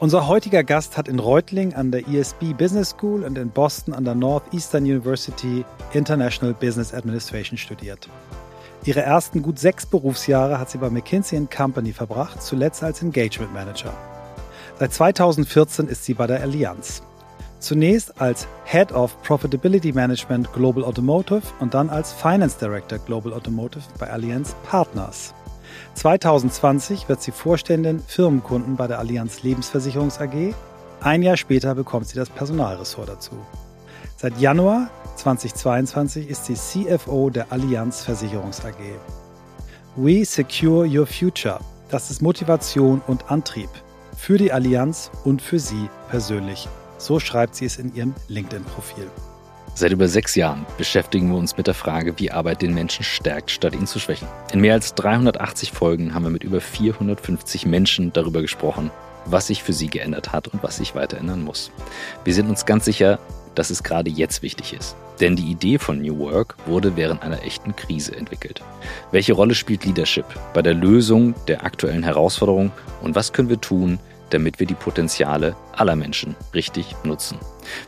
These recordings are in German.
Unser heutiger Gast hat in Reutling an der ESB Business School und in Boston an der Northeastern University International Business Administration studiert. Ihre ersten gut sechs Berufsjahre hat sie bei McKinsey Company verbracht, zuletzt als Engagement Manager. Seit 2014 ist sie bei der Allianz. Zunächst als Head of Profitability Management Global Automotive und dann als Finance Director Global Automotive bei Allianz Partners. 2020 wird sie Vorständin Firmenkunden bei der Allianz Lebensversicherungs AG. Ein Jahr später bekommt sie das Personalressort dazu. Seit Januar 2022 ist sie CFO der Allianz Versicherungs AG. We Secure Your Future. Das ist Motivation und Antrieb für die Allianz und für Sie persönlich. So schreibt sie es in ihrem LinkedIn-Profil. Seit über sechs Jahren beschäftigen wir uns mit der Frage, wie Arbeit den Menschen stärkt, statt ihn zu schwächen. In mehr als 380 Folgen haben wir mit über 450 Menschen darüber gesprochen, was sich für sie geändert hat und was sich weiter ändern muss. Wir sind uns ganz sicher, dass es gerade jetzt wichtig ist. Denn die Idee von New Work wurde während einer echten Krise entwickelt. Welche Rolle spielt Leadership bei der Lösung der aktuellen Herausforderungen und was können wir tun, damit wir die Potenziale aller Menschen richtig nutzen.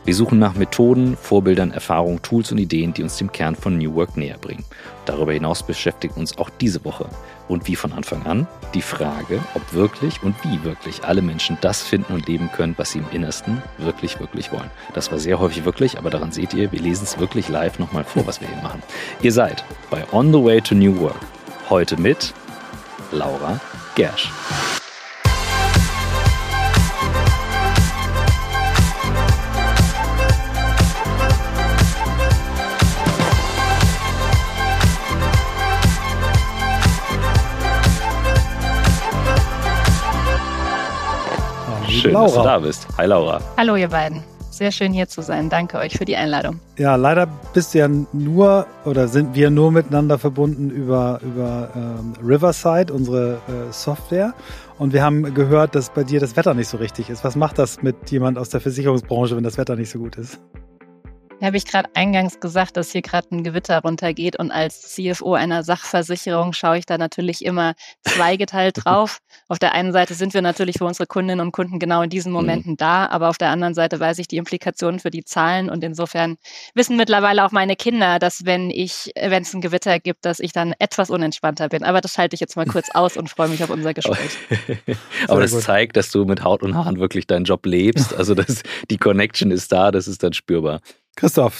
Wir suchen nach Methoden, Vorbildern, Erfahrungen, Tools und Ideen, die uns dem Kern von New Work näher bringen. Darüber hinaus beschäftigt uns auch diese Woche und wie von Anfang an die Frage, ob wirklich und wie wirklich alle Menschen das finden und leben können, was sie im Innersten wirklich, wirklich wollen. Das war sehr häufig wirklich, aber daran seht ihr, wir lesen es wirklich live nochmal vor, was wir hier machen. Ihr seid bei On the Way to New Work. Heute mit Laura Gersch. Schön, Laura. dass du da bist. Hi Laura. Hallo ihr beiden. Sehr schön hier zu sein. Danke euch für die Einladung. Ja, leider bist du ja nur oder sind wir nur miteinander verbunden über, über ähm, Riverside, unsere äh, Software. Und wir haben gehört, dass bei dir das Wetter nicht so richtig ist. Was macht das mit jemand aus der Versicherungsbranche, wenn das Wetter nicht so gut ist? Habe ich gerade eingangs gesagt, dass hier gerade ein Gewitter runtergeht und als CFO einer Sachversicherung schaue ich da natürlich immer zweigeteilt drauf. Auf der einen Seite sind wir natürlich für unsere Kundinnen und Kunden genau in diesen mhm. Momenten mhm. da, aber auf der anderen Seite weiß ich die Implikationen für die Zahlen und insofern wissen mittlerweile auch meine Kinder, dass wenn ich, wenn es ein Gewitter gibt, dass ich dann etwas unentspannter bin. Aber das schalte ich jetzt mal kurz aus und freue mich auf unser Gespräch. aber das zeigt, dass du mit Haut und Haaren wirklich deinen Job lebst. Also das, die Connection ist da, das ist dann spürbar. Christoph,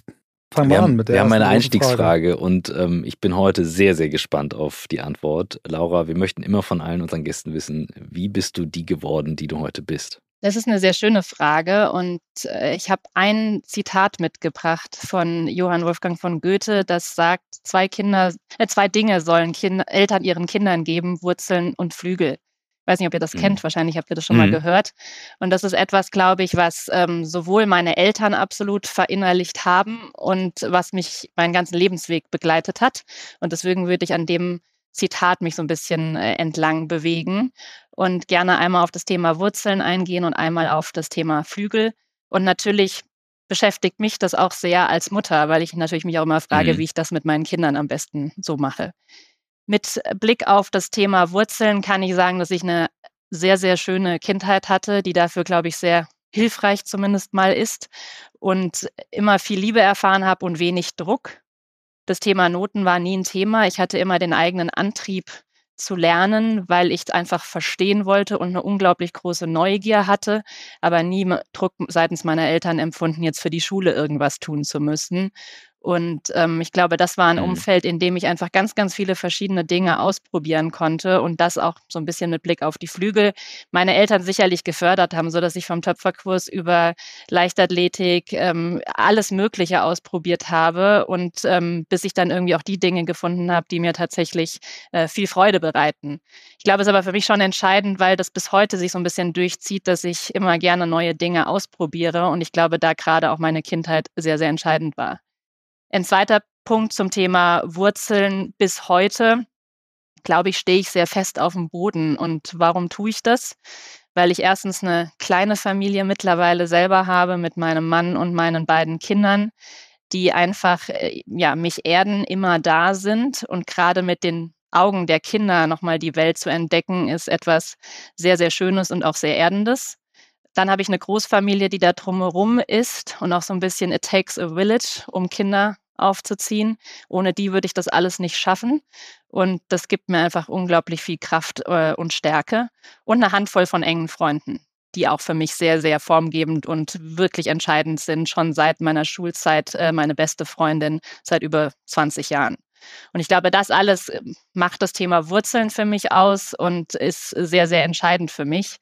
fangen wir, wir an mit der Wir haben eine Einstiegsfrage und ähm, ich bin heute sehr, sehr gespannt auf die Antwort. Laura, wir möchten immer von allen unseren Gästen wissen, wie bist du die geworden, die du heute bist? Das ist eine sehr schöne Frage und äh, ich habe ein Zitat mitgebracht von Johann Wolfgang von Goethe, das sagt, zwei Kinder, äh, zwei Dinge sollen Kinder, Eltern ihren Kindern geben, Wurzeln und Flügel weiß nicht, ob ihr das mhm. kennt, wahrscheinlich habt ihr das schon mhm. mal gehört. Und das ist etwas, glaube ich, was ähm, sowohl meine Eltern absolut verinnerlicht haben und was mich meinen ganzen Lebensweg begleitet hat. Und deswegen würde ich an dem Zitat mich so ein bisschen äh, entlang bewegen und gerne einmal auf das Thema Wurzeln eingehen und einmal auf das Thema Flügel. Und natürlich beschäftigt mich das auch sehr als Mutter, weil ich natürlich mich auch immer frage, mhm. wie ich das mit meinen Kindern am besten so mache. Mit Blick auf das Thema Wurzeln kann ich sagen, dass ich eine sehr, sehr schöne Kindheit hatte, die dafür, glaube ich, sehr hilfreich zumindest mal ist und immer viel Liebe erfahren habe und wenig Druck. Das Thema Noten war nie ein Thema. Ich hatte immer den eigenen Antrieb zu lernen, weil ich es einfach verstehen wollte und eine unglaublich große Neugier hatte, aber nie Druck seitens meiner Eltern empfunden, jetzt für die Schule irgendwas tun zu müssen. Und ähm, ich glaube, das war ein mhm. Umfeld, in dem ich einfach ganz, ganz viele verschiedene Dinge ausprobieren konnte und das auch so ein bisschen mit Blick auf die Flügel meine Eltern sicherlich gefördert haben, so dass ich vom Töpferkurs über Leichtathletik ähm, alles Mögliche ausprobiert habe und ähm, bis ich dann irgendwie auch die Dinge gefunden habe, die mir tatsächlich äh, viel Freude bereiten. Ich glaube, es ist aber für mich schon entscheidend, weil das bis heute sich so ein bisschen durchzieht, dass ich immer gerne neue Dinge ausprobiere und ich glaube, da gerade auch meine Kindheit sehr, sehr entscheidend war. Ein zweiter Punkt zum Thema Wurzeln bis heute, glaube ich, stehe ich sehr fest auf dem Boden. Und warum tue ich das? Weil ich erstens eine kleine Familie mittlerweile selber habe mit meinem Mann und meinen beiden Kindern, die einfach äh, ja, mich erden, immer da sind und gerade mit den Augen der Kinder nochmal die Welt zu entdecken, ist etwas sehr, sehr Schönes und auch sehr Erdendes. dann habe ich eine Großfamilie, die da drumherum ist und auch so ein bisschen It takes a village, um Kinder aufzuziehen. Ohne die würde ich das alles nicht schaffen. Und das gibt mir einfach unglaublich viel Kraft äh, und Stärke und eine Handvoll von engen Freunden, die auch für mich sehr, sehr formgebend und wirklich entscheidend sind. Schon seit meiner Schulzeit äh, meine beste Freundin seit über 20 Jahren. Und ich glaube, das alles äh, macht das Thema Wurzeln für mich aus und ist sehr, sehr entscheidend für mich.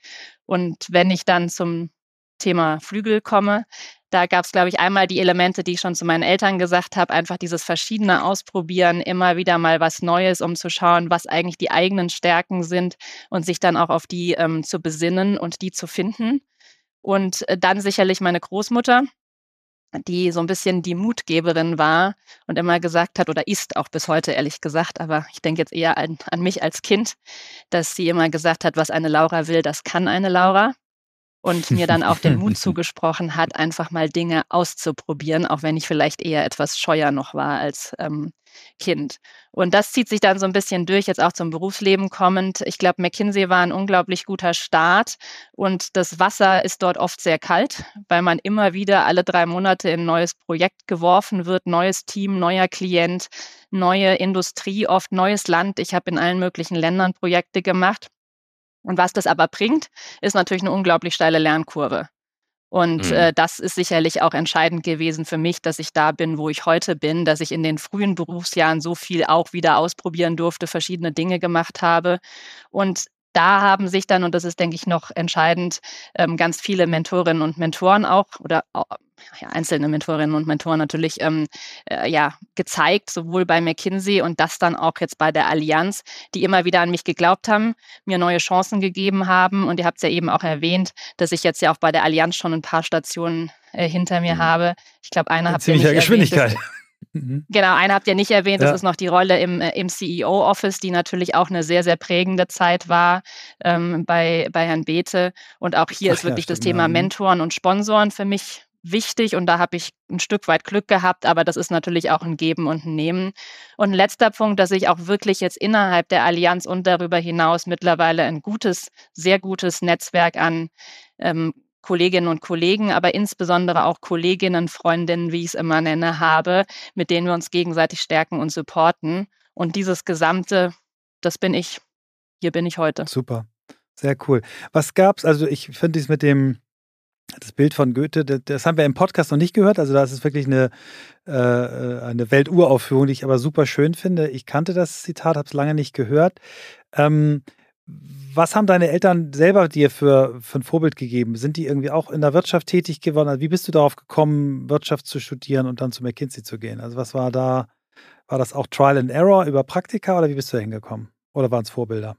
Und wenn ich dann zum Thema Flügel komme, da gab es, glaube ich, einmal die Elemente, die ich schon zu meinen Eltern gesagt habe, einfach dieses verschiedene Ausprobieren, immer wieder mal was Neues, um zu schauen, was eigentlich die eigenen Stärken sind und sich dann auch auf die ähm, zu besinnen und die zu finden. Und äh, dann sicherlich meine Großmutter, die so ein bisschen die Mutgeberin war und immer gesagt hat, oder ist auch bis heute ehrlich gesagt, aber ich denke jetzt eher an, an mich als Kind, dass sie immer gesagt hat, was eine Laura will, das kann eine Laura und mir dann auch den Mut zugesprochen hat, einfach mal Dinge auszuprobieren, auch wenn ich vielleicht eher etwas scheuer noch war als ähm, Kind. Und das zieht sich dann so ein bisschen durch, jetzt auch zum Berufsleben kommend. Ich glaube, McKinsey war ein unglaublich guter Start und das Wasser ist dort oft sehr kalt, weil man immer wieder alle drei Monate in ein neues Projekt geworfen wird, neues Team, neuer Klient, neue Industrie, oft neues Land. Ich habe in allen möglichen Ländern Projekte gemacht. Und was das aber bringt, ist natürlich eine unglaublich steile Lernkurve. Und mhm. äh, das ist sicherlich auch entscheidend gewesen für mich, dass ich da bin, wo ich heute bin, dass ich in den frühen Berufsjahren so viel auch wieder ausprobieren durfte, verschiedene Dinge gemacht habe. Und da haben sich dann, und das ist, denke ich, noch entscheidend, ähm, ganz viele Mentorinnen und Mentoren auch oder ja, einzelne Mentorinnen und Mentoren natürlich ähm, äh, ja, gezeigt, sowohl bei McKinsey und das dann auch jetzt bei der Allianz, die immer wieder an mich geglaubt haben, mir neue Chancen gegeben haben. Und ihr habt es ja eben auch erwähnt, dass ich jetzt ja auch bei der Allianz schon ein paar Stationen äh, hinter mir mhm. habe. Ich glaube, einer hat ja nicht Geschwindigkeit. Erwähnt, Mhm. Genau, eine habt ihr nicht erwähnt, das ja. ist noch die Rolle im, äh, im CEO-Office, die natürlich auch eine sehr, sehr prägende Zeit war ähm, bei, bei Herrn Beete. Und auch hier Ach, ist wirklich ja, das Thema mhm. Mentoren und Sponsoren für mich wichtig und da habe ich ein Stück weit Glück gehabt, aber das ist natürlich auch ein Geben und ein Nehmen. Und ein letzter Punkt, dass ich auch wirklich jetzt innerhalb der Allianz und darüber hinaus mittlerweile ein gutes, sehr gutes Netzwerk an ähm, Kolleginnen und Kollegen, aber insbesondere auch Kolleginnen, Freundinnen, wie ich es immer nenne, habe, mit denen wir uns gegenseitig stärken und supporten. Und dieses Gesamte, das bin ich. Hier bin ich heute. Super. Sehr cool. Was gab's? Also ich finde dies mit dem das Bild von Goethe, das, haben wir im Podcast noch nicht gehört. Also das ist wirklich eine, äh, eine Welturaufführung, die ich aber super schön finde. Ich kannte das Zitat, habe es lange nicht gehört. Ähm, was haben deine Eltern selber dir für, für ein Vorbild gegeben? Sind die irgendwie auch in der Wirtschaft tätig geworden? Also wie bist du darauf gekommen, Wirtschaft zu studieren und dann zu McKinsey zu gehen? Also was war da, war das auch Trial and Error über Praktika oder wie bist du da hingekommen? Oder waren es Vorbilder?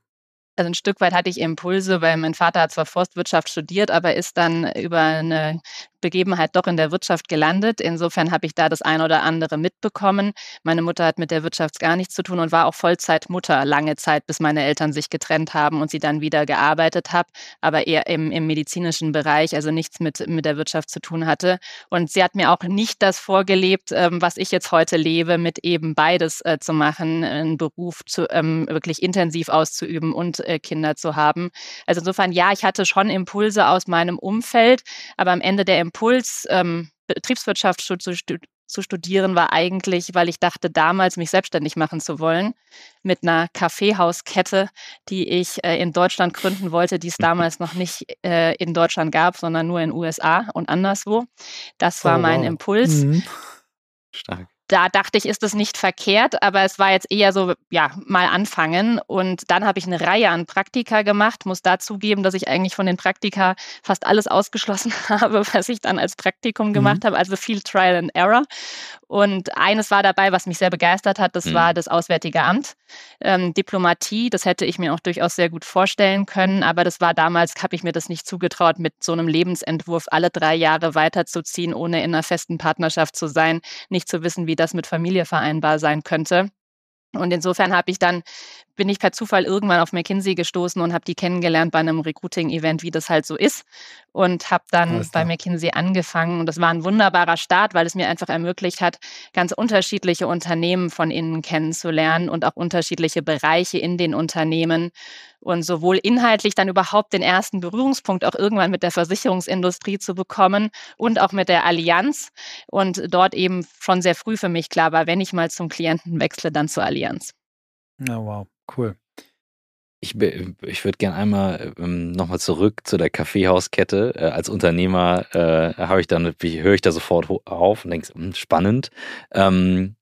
Also ein Stück weit hatte ich Impulse, weil mein Vater hat zwar Forstwirtschaft studiert, aber ist dann über eine Begebenheit doch in der Wirtschaft gelandet. Insofern habe ich da das eine oder andere mitbekommen. Meine Mutter hat mit der Wirtschaft gar nichts zu tun und war auch Vollzeitmutter lange Zeit, bis meine Eltern sich getrennt haben und sie dann wieder gearbeitet hat, aber eher im, im medizinischen Bereich, also nichts mit, mit der Wirtschaft zu tun hatte. Und sie hat mir auch nicht das vorgelebt, ähm, was ich jetzt heute lebe, mit eben beides äh, zu machen, einen Beruf zu, ähm, wirklich intensiv auszuüben und äh, Kinder zu haben. Also insofern, ja, ich hatte schon Impulse aus meinem Umfeld, aber am Ende der Impuls, ähm, Betriebswirtschaft zu, zu, studieren, war eigentlich, weil ich dachte, damals mich selbstständig machen zu wollen mit einer Kaffeehauskette, die ich äh, in Deutschland gründen wollte, die es damals noch nicht äh, in Deutschland gab, sondern nur in den USA und anderswo. Das war oh, mein wow. Impuls. Mhm. Stark da dachte ich, ist das nicht verkehrt, aber es war jetzt eher so, ja, mal anfangen. Und dann habe ich eine Reihe an Praktika gemacht, muss da zugeben, dass ich eigentlich von den Praktika fast alles ausgeschlossen habe, was ich dann als Praktikum mhm. gemacht habe, also viel Trial and Error. Und eines war dabei, was mich sehr begeistert hat, das mhm. war das Auswärtige Amt. Ähm, Diplomatie, das hätte ich mir auch durchaus sehr gut vorstellen können, aber das war damals, habe ich mir das nicht zugetraut, mit so einem Lebensentwurf alle drei Jahre weiterzuziehen, ohne in einer festen Partnerschaft zu sein, nicht zu wissen, wie das mit Familie vereinbar sein könnte. Und insofern habe ich dann bin ich per Zufall irgendwann auf McKinsey gestoßen und habe die kennengelernt bei einem Recruiting-Event, wie das halt so ist. Und habe dann bei McKinsey angefangen. Und das war ein wunderbarer Start, weil es mir einfach ermöglicht hat, ganz unterschiedliche Unternehmen von innen kennenzulernen und auch unterschiedliche Bereiche in den Unternehmen. Und sowohl inhaltlich dann überhaupt den ersten Berührungspunkt auch irgendwann mit der Versicherungsindustrie zu bekommen und auch mit der Allianz. Und dort eben schon sehr früh für mich klar war, wenn ich mal zum Klienten wechsle, dann zur Allianz. Ja, wow, cool. Ich, ich würde gerne einmal ähm, nochmal zurück zu der Kaffeehauskette. Äh, als Unternehmer äh, habe ich dann, höre ich da sofort auf und denke, hm, spannend. Ähm,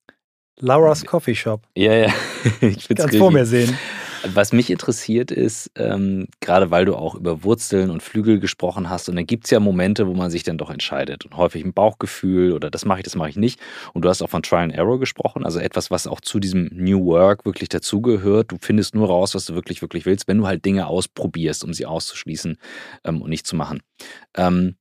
Laura's Coffee Shop. Ja, ja. ich es vor mir sehen. Was mich interessiert ist, ähm, gerade weil du auch über Wurzeln und Flügel gesprochen hast, und dann gibt es ja Momente, wo man sich dann doch entscheidet. Und häufig ein Bauchgefühl oder das mache ich, das mache ich nicht. Und du hast auch von Trial and Error gesprochen, also etwas, was auch zu diesem New Work wirklich dazugehört. Du findest nur raus, was du wirklich, wirklich willst, wenn du halt Dinge ausprobierst, um sie auszuschließen ähm, und nicht zu machen. Ähm,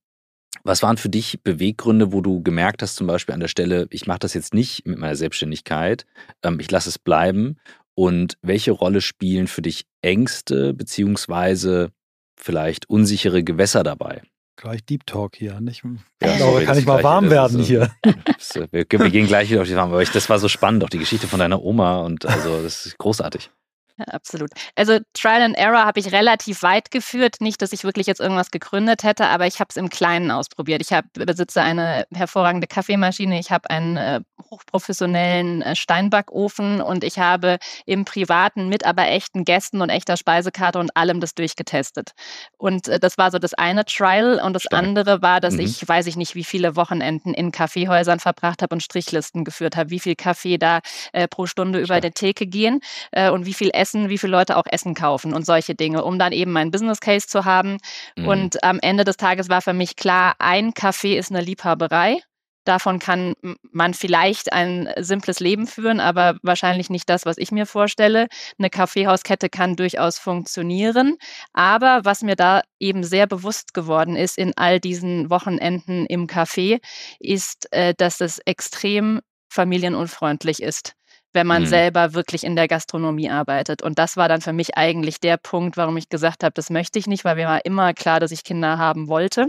was waren für dich Beweggründe, wo du gemerkt hast, zum Beispiel an der Stelle, ich mache das jetzt nicht mit meiner Selbstständigkeit, ähm, ich lasse es bleiben und welche Rolle spielen für dich Ängste beziehungsweise vielleicht unsichere Gewässer dabei? Gleich Deep Talk hier, nicht? Ja, glaube, kann ich mal warm werden hier. wir, wir, gehen gleich wieder auf die Warme, aber ich, das war so spannend, auch die Geschichte von deiner Oma und also das ist großartig. Ja, absolut. Also Trial and Error habe ich relativ weit geführt. Nicht, dass ich wirklich jetzt irgendwas gegründet hätte, aber ich habe es im Kleinen ausprobiert. Ich hab, besitze eine hervorragende Kaffeemaschine, ich habe einen äh, hochprofessionellen äh, Steinbackofen und ich habe im Privaten mit aber echten Gästen und echter Speisekarte und allem das durchgetestet. Und äh, das war so das eine Trial und das Stark. andere war, dass mhm. ich, weiß ich nicht, wie viele Wochenenden in Kaffeehäusern verbracht habe und Strichlisten geführt habe, wie viel Kaffee da äh, pro Stunde Stark. über der Theke gehen äh, und wie viel Essen essen, wie viele Leute auch Essen kaufen und solche Dinge, um dann eben meinen Business Case zu haben. Mhm. Und am Ende des Tages war für mich klar, ein Kaffee ist eine Liebhaberei. Davon kann man vielleicht ein simples Leben führen, aber wahrscheinlich nicht das, was ich mir vorstelle. Eine Kaffeehauskette kann durchaus funktionieren. Aber was mir da eben sehr bewusst geworden ist in all diesen Wochenenden im Café, ist, äh, dass es extrem familienunfreundlich ist wenn man mhm. selber wirklich in der Gastronomie arbeitet. Und das war dann für mich eigentlich der Punkt, warum ich gesagt habe, das möchte ich nicht, weil mir war immer klar, dass ich Kinder haben wollte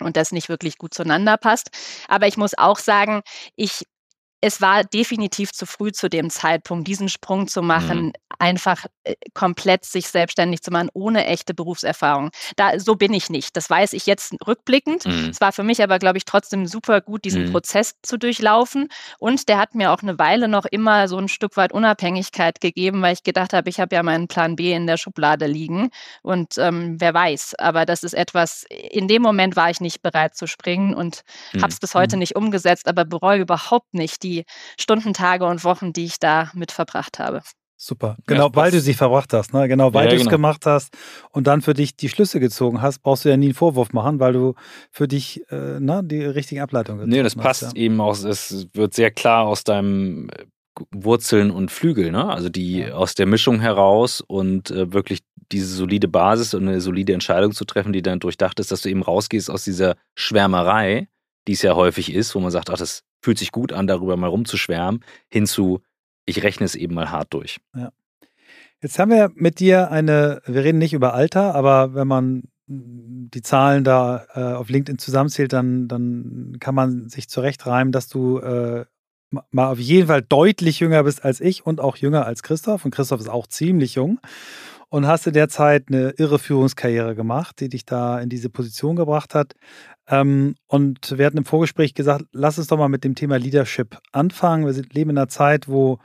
und das nicht wirklich gut zueinander passt. Aber ich muss auch sagen, ich es war definitiv zu früh zu dem Zeitpunkt, diesen Sprung zu machen, mhm. einfach äh, komplett sich selbstständig zu machen, ohne echte Berufserfahrung. Da, so bin ich nicht. Das weiß ich jetzt rückblickend. Mhm. Es war für mich aber, glaube ich, trotzdem super gut, diesen mhm. Prozess zu durchlaufen. Und der hat mir auch eine Weile noch immer so ein Stück weit Unabhängigkeit gegeben, weil ich gedacht habe, ich habe ja meinen Plan B in der Schublade liegen. Und ähm, wer weiß. Aber das ist etwas, in dem Moment war ich nicht bereit zu springen und habe es mhm. bis heute mhm. nicht umgesetzt, aber bereue überhaupt nicht die Stunden, Tage und Wochen, die ich da mit verbracht habe. Super, genau, ja, weil du sie verbracht hast, ne? genau, weil ja, du es genau. gemacht hast und dann für dich die Schlüsse gezogen hast, brauchst du ja nie einen Vorwurf machen, weil du für dich äh, ne, die richtige Ableitung gezogen hast. Nee, das passt hast, ja. eben auch, es wird sehr klar aus deinem äh, Wurzeln und Flügel, ne? also die ja. aus der Mischung heraus und äh, wirklich diese solide Basis und eine solide Entscheidung zu treffen, die dann durchdacht ist, dass du eben rausgehst aus dieser Schwärmerei, die es ja häufig ist, wo man sagt, ach, das fühlt sich gut an, darüber mal rumzuschwärmen, hinzu, ich rechne es eben mal hart durch. Ja. Jetzt haben wir mit dir eine, wir reden nicht über Alter, aber wenn man die Zahlen da äh, auf LinkedIn zusammenzählt, dann, dann kann man sich zurechtreimen, dass du äh, mal auf jeden Fall deutlich jünger bist als ich und auch jünger als Christoph. Und Christoph ist auch ziemlich jung. Und hast du derzeit eine irre Führungskarriere gemacht, die dich da in diese Position gebracht hat. Ähm, und wir hatten im Vorgespräch gesagt, lass uns doch mal mit dem Thema Leadership anfangen. Wir leben in einer Zeit, wo,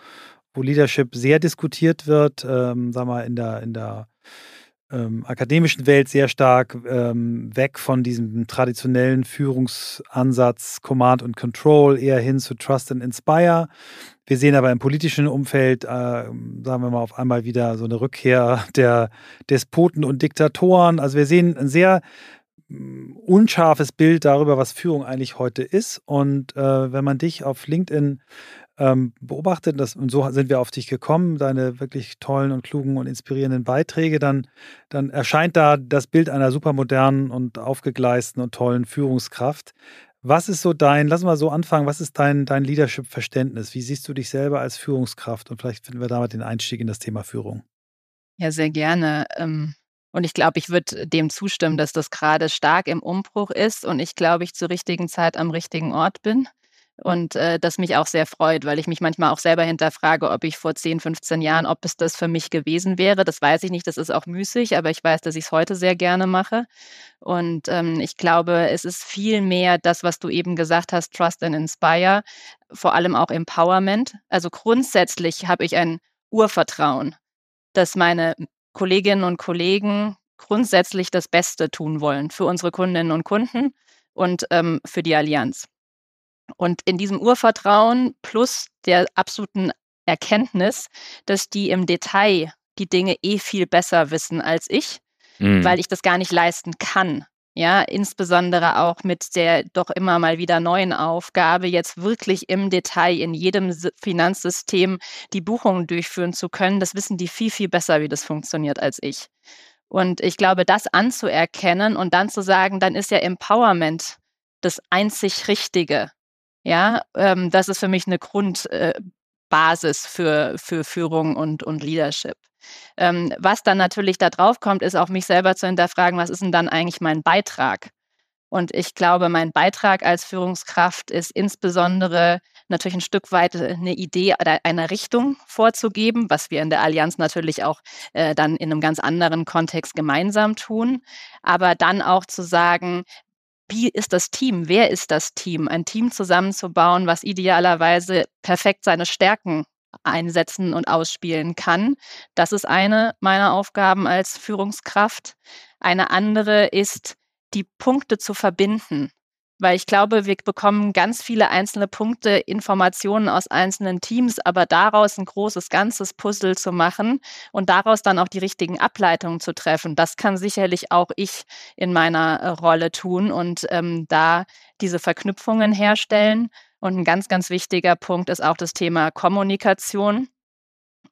wo Leadership sehr diskutiert wird, ähm, sagen wir in der, in der ähm, akademischen Welt sehr stark ähm, weg von diesem traditionellen Führungsansatz Command und Control, eher hin zu Trust and Inspire. Wir sehen aber im politischen Umfeld, äh, sagen wir mal, auf einmal wieder so eine Rückkehr der Despoten und Diktatoren. Also wir sehen ein sehr unscharfes Bild darüber, was Führung eigentlich heute ist. Und äh, wenn man dich auf LinkedIn ähm, beobachtet, das, und so sind wir auf dich gekommen, deine wirklich tollen und klugen und inspirierenden Beiträge, dann, dann erscheint da das Bild einer supermodernen und aufgegleisten und tollen Führungskraft. Was ist so dein, lass mal so anfangen, was ist dein, dein Leadership-Verständnis? Wie siehst du dich selber als Führungskraft? Und vielleicht finden wir damit den Einstieg in das Thema Führung. Ja, sehr gerne. Ähm, und ich glaube, ich würde dem zustimmen, dass das gerade stark im Umbruch ist und ich glaube, ich zur richtigen Zeit am richtigen Ort bin. Und äh, das mich auch sehr freut, weil ich mich manchmal auch selber hinterfrage, ob ich vor 10, 15 Jahren, ob es das für mich gewesen wäre. Das weiß ich nicht, das ist auch müßig, aber ich weiß, dass ich es heute sehr gerne mache. Und ähm, ich glaube, es ist viel mehr das, was du eben gesagt hast, Trust and Inspire, vor allem auch Empowerment. Also grundsätzlich habe ich ein Urvertrauen, dass meine Kolleginnen und Kollegen grundsätzlich das Beste tun wollen für unsere Kundinnen und Kunden und ähm, für die Allianz. Und in diesem Urvertrauen plus der absoluten Erkenntnis, dass die im Detail die Dinge eh viel besser wissen als ich, mhm. weil ich das gar nicht leisten kann. Ja, insbesondere auch mit der doch immer mal wieder neuen Aufgabe, jetzt wirklich im Detail in jedem Finanzsystem die Buchungen durchführen zu können. Das wissen die viel, viel besser, wie das funktioniert als ich. Und ich glaube, das anzuerkennen und dann zu sagen, dann ist ja Empowerment das einzig Richtige. Ja, ähm, das ist für mich eine Grundbasis äh, für, für Führung und, und Leadership. Ähm, was dann natürlich da drauf kommt, ist auch mich selber zu hinterfragen, was ist denn dann eigentlich mein Beitrag? Und ich glaube, mein Beitrag als Führungskraft ist insbesondere natürlich ein Stück weit eine Idee oder eine Richtung vorzugeben, was wir in der Allianz natürlich auch äh, dann in einem ganz anderen Kontext gemeinsam tun. Aber dann auch zu sagen, wie ist das Team? Wer ist das Team? Ein Team zusammenzubauen, was idealerweise perfekt seine Stärken einsetzen und ausspielen kann. Das ist eine meiner Aufgaben als Führungskraft. Eine andere ist, die Punkte zu verbinden weil ich glaube, wir bekommen ganz viele einzelne Punkte, Informationen aus einzelnen Teams, aber daraus ein großes ganzes Puzzle zu machen und daraus dann auch die richtigen Ableitungen zu treffen, das kann sicherlich auch ich in meiner äh, Rolle tun und ähm, da diese Verknüpfungen herstellen. Und ein ganz, ganz wichtiger Punkt ist auch das Thema Kommunikation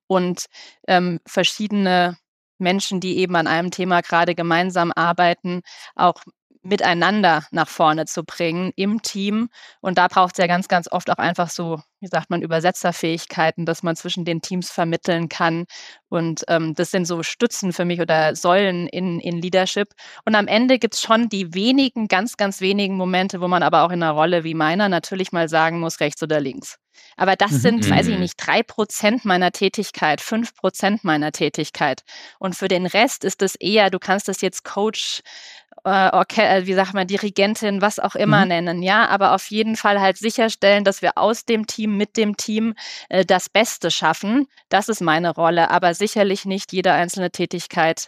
und ähm, verschiedene Menschen, die eben an einem Thema gerade gemeinsam arbeiten, auch miteinander nach vorne zu bringen im Team. Und da braucht es ja ganz, ganz oft auch einfach so, wie sagt man, Übersetzerfähigkeiten, dass man zwischen den Teams vermitteln kann. Und ähm, das sind so Stützen für mich oder Säulen in, in Leadership. Und am Ende gibt es schon die wenigen, ganz, ganz wenigen Momente, wo man aber auch in einer Rolle wie meiner natürlich mal sagen muss, rechts oder links. Aber das mhm. sind, weiß ich mhm. nicht, drei Prozent meiner Tätigkeit, fünf Prozent meiner Tätigkeit. Und für den Rest ist es eher, du kannst das jetzt Coach, äh, äh, wie sagt man, Dirigentin, was auch immer mhm. nennen, ja, aber auf jeden Fall halt sicherstellen, dass wir aus dem Team, mit dem Team äh, das Beste schaffen. Das ist meine Rolle, aber sicherlich nicht jede einzelne Tätigkeit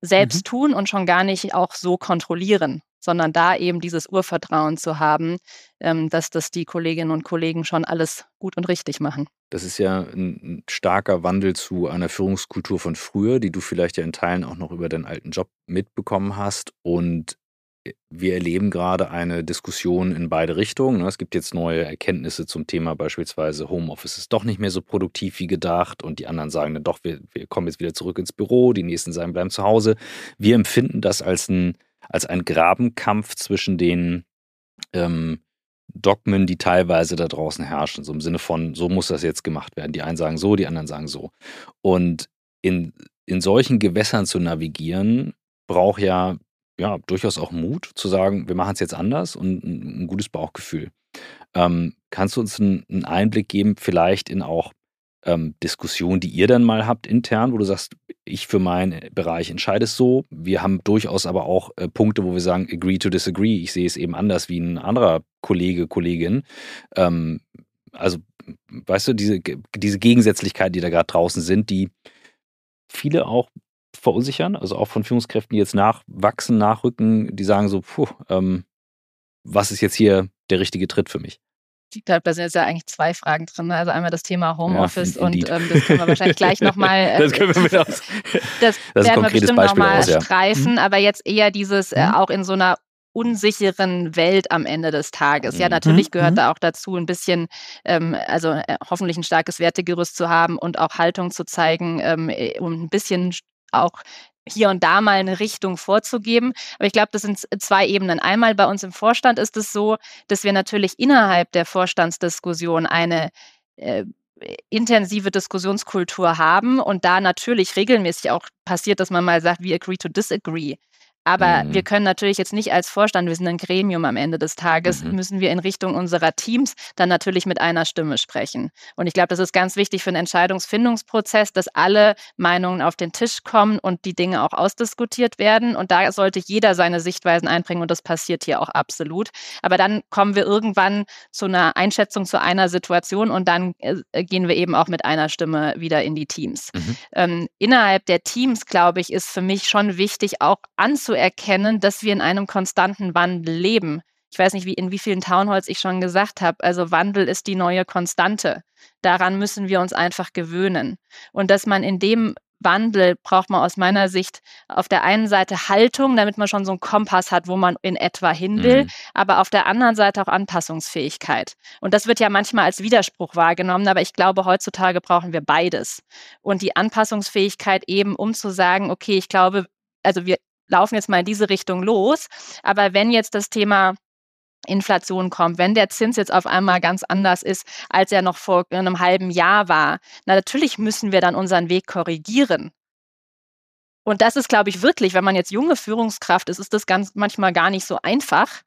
selbst mhm. tun und schon gar nicht auch so kontrollieren sondern da eben dieses Urvertrauen zu haben, ähm, dass das die Kolleginnen und Kollegen schon alles gut und richtig machen. Das ist ja ein starker Wandel zu einer Führungskultur von früher, die du vielleicht ja in Teilen auch noch über deinen alten Job mitbekommen hast. Und äh, wir erleben gerade eine Diskussion in beide Richtungen. Ne? Es gibt jetzt neue Erkenntnisse zum Thema beispielsweise Homeoffice ist doch nicht mehr so produktiv wie gedacht und die anderen sagen dann doch, wir, wir kommen jetzt wieder zurück ins Büro, die nächsten sagen, bleiben zu Hause. Wir empfinden das als ein als ein Grabenkampf zwischen den ähm, Dogmen, die teilweise da draußen herrschen. So im Sinne von, so muss das jetzt gemacht werden. Die einen sagen so, die anderen sagen so. Und in, in solchen Gewässern zu navigieren, braucht ja, ja durchaus auch Mut zu sagen, wir machen es jetzt anders und ein, ein gutes Bauchgefühl. Ähm, kannst du uns einen, einen Einblick geben, vielleicht in auch ähm, Diskussion, die ihr dann mal habt intern, wo du sagst, ich für meinen Bereich entscheide es so. Wir haben durchaus aber auch äh, Punkte, wo wir sagen, agree to disagree. Ich sehe es eben anders wie ein anderer Kollege, Kollegin. Ähm, also, weißt du, diese, diese Gegensätzlichkeiten, die da gerade draußen sind, die viele auch verunsichern, also auch von Führungskräften, die jetzt nachwachsen, nachrücken, die sagen so, puh, ähm, was ist jetzt hier der richtige Tritt für mich? Glaube, da sind jetzt ja eigentlich zwei Fragen drin. Also einmal das Thema Homeoffice ja, und ähm, das können wir wahrscheinlich gleich nochmal. Äh, das können wir mit aus. Das, das werden wir bestimmt nochmal ja. streifen, mhm. aber jetzt eher dieses äh, mhm. auch in so einer unsicheren Welt am Ende des Tages. Ja, mhm. natürlich gehört mhm. da auch dazu ein bisschen, ähm, also äh, hoffentlich ein starkes Wertegerüst zu haben und auch Haltung zu zeigen, ähm, äh, um ein bisschen auch hier und da mal eine Richtung vorzugeben. Aber ich glaube, das sind zwei Ebenen. Einmal bei uns im Vorstand ist es so, dass wir natürlich innerhalb der Vorstandsdiskussion eine äh, intensive Diskussionskultur haben und da natürlich regelmäßig auch passiert, dass man mal sagt, we agree to disagree. Aber mhm. wir können natürlich jetzt nicht als Vorstand, wir sind ein Gremium am Ende des Tages, mhm. müssen wir in Richtung unserer Teams dann natürlich mit einer Stimme sprechen. Und ich glaube, das ist ganz wichtig für einen Entscheidungsfindungsprozess, dass alle Meinungen auf den Tisch kommen und die Dinge auch ausdiskutiert werden. Und da sollte jeder seine Sichtweisen einbringen und das passiert hier auch absolut. Aber dann kommen wir irgendwann zu einer Einschätzung zu einer Situation und dann äh, gehen wir eben auch mit einer Stimme wieder in die Teams. Mhm. Ähm, innerhalb der Teams, glaube ich, ist für mich schon wichtig, auch anzuerkennen, erkennen, dass wir in einem konstanten Wandel leben. Ich weiß nicht, wie in wie vielen Townhalls ich schon gesagt habe. Also Wandel ist die neue Konstante. Daran müssen wir uns einfach gewöhnen. Und dass man in dem Wandel braucht man aus meiner Sicht auf der einen Seite Haltung, damit man schon so einen Kompass hat, wo man in etwa hin will, mhm. aber auf der anderen Seite auch Anpassungsfähigkeit. Und das wird ja manchmal als Widerspruch wahrgenommen, aber ich glaube, heutzutage brauchen wir beides. Und die Anpassungsfähigkeit eben, um zu sagen, okay, ich glaube, also wir laufen jetzt mal in diese Richtung los. Aber wenn jetzt das Thema Inflation kommt, wenn der Zins jetzt auf einmal ganz anders ist, als er noch vor einem halben Jahr war, na natürlich müssen wir dann unseren Weg korrigieren. Und das ist, glaube ich, wirklich, wenn man jetzt junge Führungskraft ist, ist das ganz manchmal gar nicht so einfach.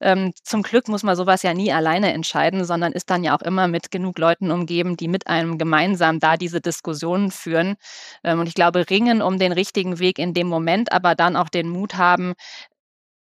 Ähm, zum Glück muss man sowas ja nie alleine entscheiden, sondern ist dann ja auch immer mit genug Leuten umgeben, die mit einem gemeinsam da diese Diskussionen führen. Ähm, und ich glaube, ringen um den richtigen Weg in dem Moment, aber dann auch den Mut haben,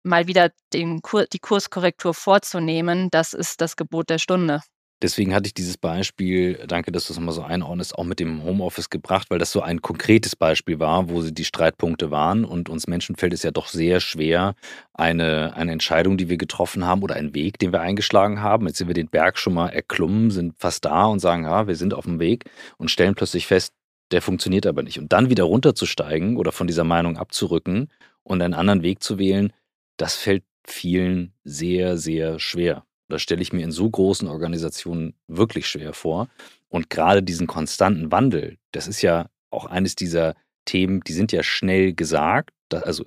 mal wieder den Kur die Kurskorrektur vorzunehmen, das ist das Gebot der Stunde. Deswegen hatte ich dieses Beispiel, danke, dass du es nochmal so einordnest, auch mit dem Homeoffice gebracht, weil das so ein konkretes Beispiel war, wo sie die Streitpunkte waren. Und uns Menschen fällt es ja doch sehr schwer, eine, eine Entscheidung, die wir getroffen haben oder einen Weg, den wir eingeschlagen haben. Jetzt sind wir den Berg schon mal erklommen, sind fast da und sagen, ja, wir sind auf dem Weg und stellen plötzlich fest, der funktioniert aber nicht. Und dann wieder runterzusteigen oder von dieser Meinung abzurücken und einen anderen Weg zu wählen, das fällt vielen sehr, sehr schwer. Das stelle ich mir in so großen Organisationen wirklich schwer vor. Und gerade diesen konstanten Wandel, das ist ja auch eines dieser Themen, die sind ja schnell gesagt. also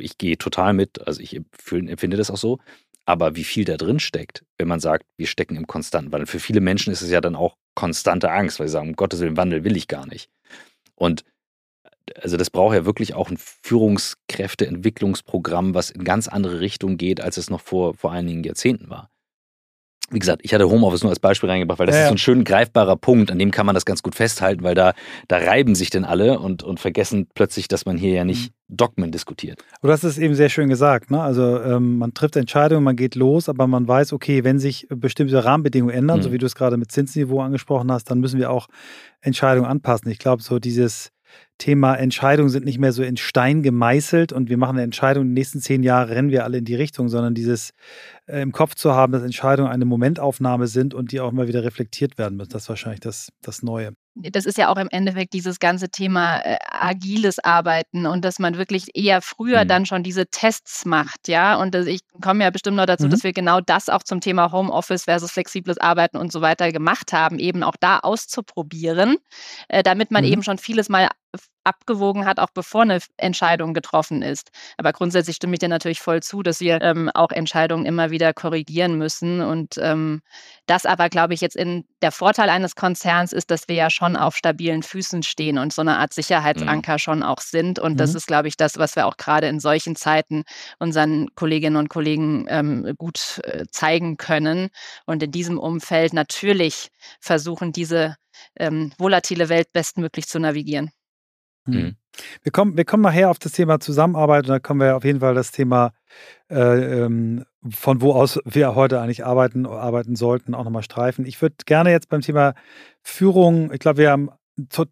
ich gehe total mit, also ich empfinde das auch so. Aber wie viel da drin steckt, wenn man sagt, wir stecken im konstanten Wandel. Für viele Menschen ist es ja dann auch konstante Angst, weil sie sagen, um Gottes Willen, Wandel will ich gar nicht. Und also das braucht ja wirklich auch ein Führungskräfteentwicklungsprogramm, was in ganz andere Richtungen geht, als es noch vor, vor einigen Jahrzehnten war wie gesagt, ich hatte Homeoffice nur als Beispiel reingebracht, weil das ja, ist so ein schön greifbarer Punkt, an dem kann man das ganz gut festhalten, weil da, da reiben sich denn alle und, und vergessen plötzlich, dass man hier ja nicht mhm. Dogmen diskutiert. Du hast es eben sehr schön gesagt. Ne? Also ähm, man trifft Entscheidungen, man geht los, aber man weiß, okay, wenn sich bestimmte Rahmenbedingungen ändern, mhm. so wie du es gerade mit Zinsniveau angesprochen hast, dann müssen wir auch Entscheidungen anpassen. Ich glaube, so dieses Thema Entscheidungen sind nicht mehr so in Stein gemeißelt und wir machen eine Entscheidung, die nächsten zehn Jahre rennen wir alle in die Richtung, sondern dieses im Kopf zu haben, dass Entscheidungen eine Momentaufnahme sind und die auch immer wieder reflektiert werden müssen. Das ist wahrscheinlich das, das Neue das ist ja auch im Endeffekt dieses ganze Thema äh, agiles Arbeiten und dass man wirklich eher früher mhm. dann schon diese Tests macht, ja. Und das, ich komme ja bestimmt noch dazu, mhm. dass wir genau das auch zum Thema Homeoffice versus flexibles Arbeiten und so weiter gemacht haben, eben auch da auszuprobieren, äh, damit man mhm. eben schon vieles mal abgewogen hat, auch bevor eine Entscheidung getroffen ist. Aber grundsätzlich stimme ich dir natürlich voll zu, dass wir ähm, auch Entscheidungen immer wieder korrigieren müssen. Und ähm, das aber, glaube ich, jetzt in der Vorteil eines Konzerns ist, dass wir ja schon auf stabilen Füßen stehen und so eine Art Sicherheitsanker mhm. schon auch sind. Und mhm. das ist, glaube ich, das, was wir auch gerade in solchen Zeiten unseren Kolleginnen und Kollegen ähm, gut äh, zeigen können. Und in diesem Umfeld natürlich versuchen, diese ähm, volatile Welt bestmöglich zu navigieren. Mhm. mhm. Wir kommen, wir kommen nachher auf das Thema Zusammenarbeit und da kommen wir auf jeden Fall das Thema, äh, ähm, von wo aus wir heute eigentlich arbeiten, arbeiten sollten, auch nochmal streifen. Ich würde gerne jetzt beim Thema Führung, ich glaube, wir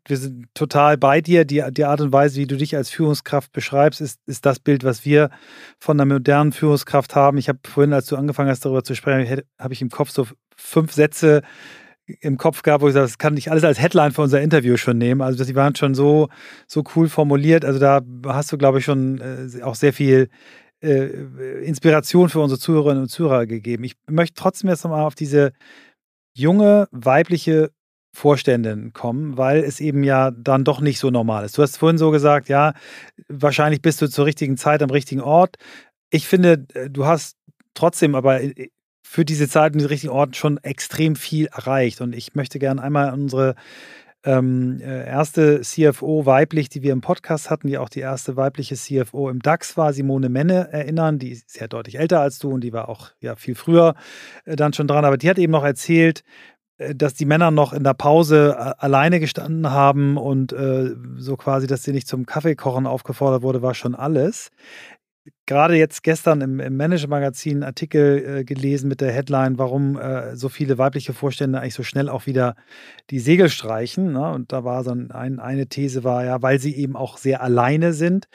wir sind total bei dir. Die, die Art und Weise, wie du dich als Führungskraft beschreibst, ist, ist das Bild, was wir von einer modernen Führungskraft haben. Ich habe vorhin, als du angefangen hast, darüber zu sprechen, habe ich im Kopf so fünf Sätze im Kopf gehabt, wo ich sage, das kann ich alles als Headline für unser Interview schon nehmen. Also die waren schon so, so cool formuliert. Also da hast du, glaube ich, schon äh, auch sehr viel äh, Inspiration für unsere Zuhörerinnen und Zuhörer gegeben. Ich möchte trotzdem jetzt nochmal auf diese junge weibliche Vorständen kommen, weil es eben ja dann doch nicht so normal ist. Du hast vorhin so gesagt, ja, wahrscheinlich bist du zur richtigen Zeit am richtigen Ort. Ich finde, äh, du hast trotzdem aber äh, für diese Zeit in den richtigen Orten schon extrem viel erreicht. Und ich möchte gerne einmal unsere ähm, äh, erste CFO weiblich, die wir im Podcast hatten, die auch die erste weibliche CFO im DAX war, Simone Menne, erinnern. Die ist ja deutlich älter als du und die war auch ja viel früher äh, dann schon dran. Aber die hat eben noch erzählt, äh, dass die Männer noch in der Pause äh, alleine gestanden haben und äh, so quasi, dass sie nicht zum Kaffeekochen aufgefordert wurde, war schon alles. Gerade jetzt gestern im, im Manager-Magazin Artikel äh, gelesen mit der Headline, warum äh, so viele weibliche Vorstände eigentlich so schnell auch wieder die Segel streichen. Ne? Und da war so ein, eine These war ja, weil sie eben auch sehr alleine sind.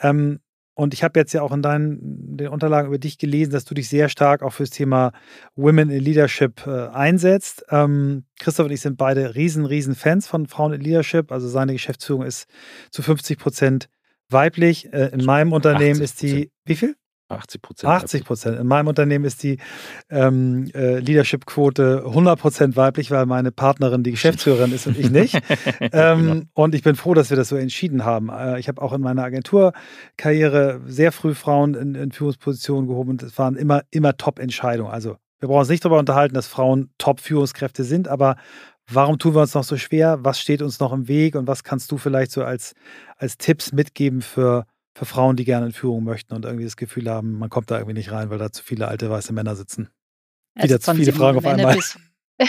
Ähm, und ich habe jetzt ja auch in deinen den Unterlagen über dich gelesen, dass du dich sehr stark auch fürs Thema Women in Leadership äh, einsetzt. Ähm, Christoph und ich sind beide riesen, riesen Fans von Frauen in Leadership. Also seine Geschäftsführung ist zu 50 Prozent weiblich. Äh, in meinem Unternehmen ist die, wie viel? 80 Prozent. 80 Prozent. In meinem Unternehmen ist die ähm, äh, Leadership-Quote 100 Prozent weiblich, weil meine Partnerin die Geschäftsführerin ist und ich nicht. ähm, genau. Und ich bin froh, dass wir das so entschieden haben. Äh, ich habe auch in meiner Agenturkarriere sehr früh Frauen in, in Führungspositionen gehoben und es waren immer, immer Top-Entscheidungen. Also wir brauchen uns nicht darüber unterhalten, dass Frauen Top-Führungskräfte sind, aber warum tun wir uns noch so schwer? Was steht uns noch im Weg und was kannst du vielleicht so als, als Tipps mitgeben für für Frauen, die gerne in Führung möchten und irgendwie das Gefühl haben, man kommt da irgendwie nicht rein, weil da zu viele alte weiße Männer sitzen. Also Wieder zu viele Fragen auf einmal. Bis,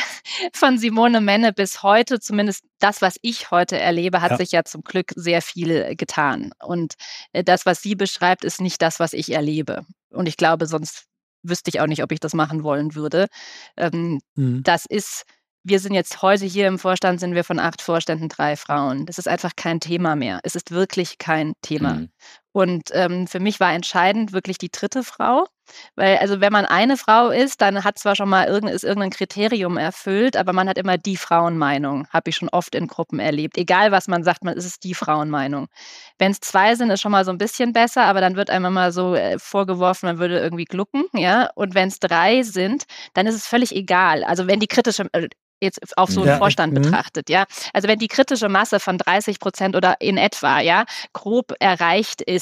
von Simone Menne bis heute, zumindest das, was ich heute erlebe, hat ja. sich ja zum Glück sehr viel getan. Und äh, das, was sie beschreibt, ist nicht das, was ich erlebe. Und ich glaube, sonst wüsste ich auch nicht, ob ich das machen wollen würde. Ähm, mhm. Das ist wir sind jetzt heute hier im Vorstand, sind wir von acht Vorständen drei Frauen. Das ist einfach kein Thema mehr. Es ist wirklich kein Thema. Mhm. Und ähm, für mich war entscheidend wirklich die dritte Frau. Weil, also wenn man eine Frau ist, dann hat zwar schon mal irgend, ist irgendein Kriterium erfüllt, aber man hat immer die Frauenmeinung. Habe ich schon oft in Gruppen erlebt. Egal was man sagt, man ist es die Frauenmeinung. Wenn es zwei sind, ist schon mal so ein bisschen besser, aber dann wird einem immer so äh, vorgeworfen, man würde irgendwie glucken, ja. Und wenn es drei sind, dann ist es völlig egal. Also wenn die kritische, äh, jetzt auf so einen ja, Vorstand mhm. betrachtet, ja. Also wenn die kritische Masse von 30 Prozent oder in etwa, ja, grob erreicht ist,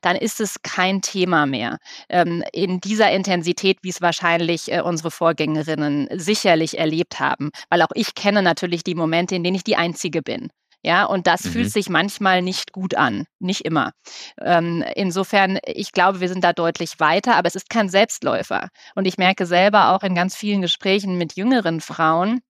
dann ist es kein Thema mehr. Ähm, in dieser Intensität, wie es wahrscheinlich äh, unsere Vorgängerinnen sicherlich erlebt haben. Weil auch ich kenne natürlich die Momente, in denen ich die Einzige bin. Ja, und das mhm. fühlt sich manchmal nicht gut an, nicht immer. Ähm, insofern, ich glaube, wir sind da deutlich weiter, aber es ist kein Selbstläufer. Und ich merke selber auch in ganz vielen Gesprächen mit jüngeren Frauen,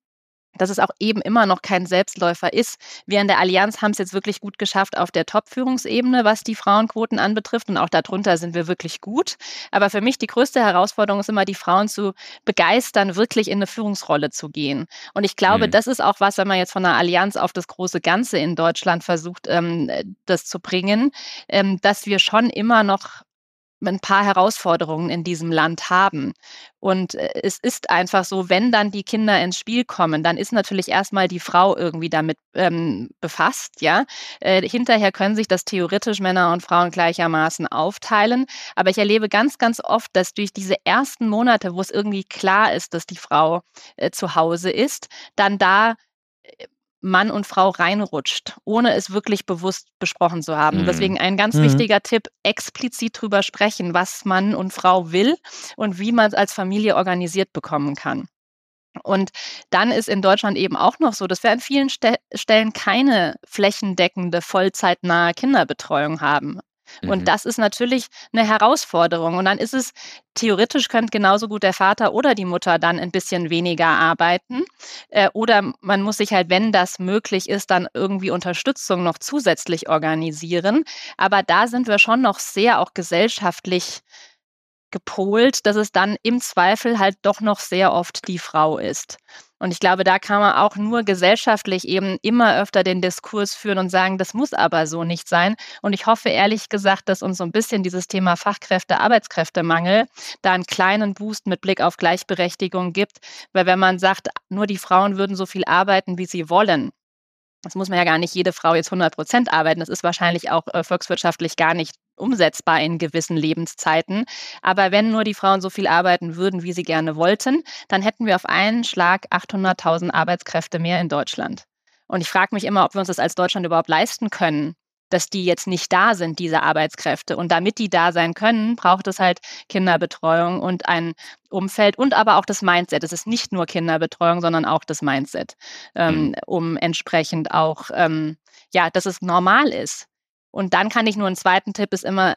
dass es auch eben immer noch kein Selbstläufer ist. Wir in der Allianz haben es jetzt wirklich gut geschafft auf der Top-Führungsebene, was die Frauenquoten anbetrifft. Und auch darunter sind wir wirklich gut. Aber für mich die größte Herausforderung ist immer, die Frauen zu begeistern, wirklich in eine Führungsrolle zu gehen. Und ich glaube, mhm. das ist auch was, wenn man jetzt von der Allianz auf das große Ganze in Deutschland versucht, ähm, das zu bringen, ähm, dass wir schon immer noch ein paar Herausforderungen in diesem Land haben. Und äh, es ist einfach so, wenn dann die Kinder ins Spiel kommen, dann ist natürlich erstmal die Frau irgendwie damit ähm, befasst, ja. Äh, hinterher können sich das theoretisch Männer und Frauen gleichermaßen aufteilen. Aber ich erlebe ganz, ganz oft, dass durch diese ersten Monate, wo es irgendwie klar ist, dass die Frau äh, zu Hause ist, dann da Mann und Frau reinrutscht, ohne es wirklich bewusst besprochen zu haben. Mhm. Deswegen ein ganz mhm. wichtiger Tipp, explizit drüber sprechen, was Mann und Frau will und wie man es als Familie organisiert bekommen kann. Und dann ist in Deutschland eben auch noch so, dass wir an vielen Ste Stellen keine flächendeckende, vollzeitnahe Kinderbetreuung haben. Und mhm. das ist natürlich eine Herausforderung. Und dann ist es, theoretisch könnte genauso gut der Vater oder die Mutter dann ein bisschen weniger arbeiten. Äh, oder man muss sich halt, wenn das möglich ist, dann irgendwie Unterstützung noch zusätzlich organisieren. Aber da sind wir schon noch sehr auch gesellschaftlich gepolt, dass es dann im Zweifel halt doch noch sehr oft die Frau ist. Und ich glaube, da kann man auch nur gesellschaftlich eben immer öfter den Diskurs führen und sagen, das muss aber so nicht sein. Und ich hoffe ehrlich gesagt, dass uns so ein bisschen dieses Thema Fachkräfte, Arbeitskräftemangel da einen kleinen Boost mit Blick auf Gleichberechtigung gibt. Weil wenn man sagt, nur die Frauen würden so viel arbeiten, wie sie wollen, das muss man ja gar nicht jede Frau jetzt 100 Prozent arbeiten. Das ist wahrscheinlich auch äh, volkswirtschaftlich gar nicht umsetzbar in gewissen Lebenszeiten. Aber wenn nur die Frauen so viel arbeiten würden, wie sie gerne wollten, dann hätten wir auf einen Schlag 800.000 Arbeitskräfte mehr in Deutschland. Und ich frage mich immer, ob wir uns das als Deutschland überhaupt leisten können, dass die jetzt nicht da sind, diese Arbeitskräfte. Und damit die da sein können, braucht es halt Kinderbetreuung und ein Umfeld und aber auch das Mindset. Es ist nicht nur Kinderbetreuung, sondern auch das Mindset, ähm, mhm. um entsprechend auch, ähm, ja, dass es normal ist. Und dann kann ich nur einen zweiten Tipp ist immer,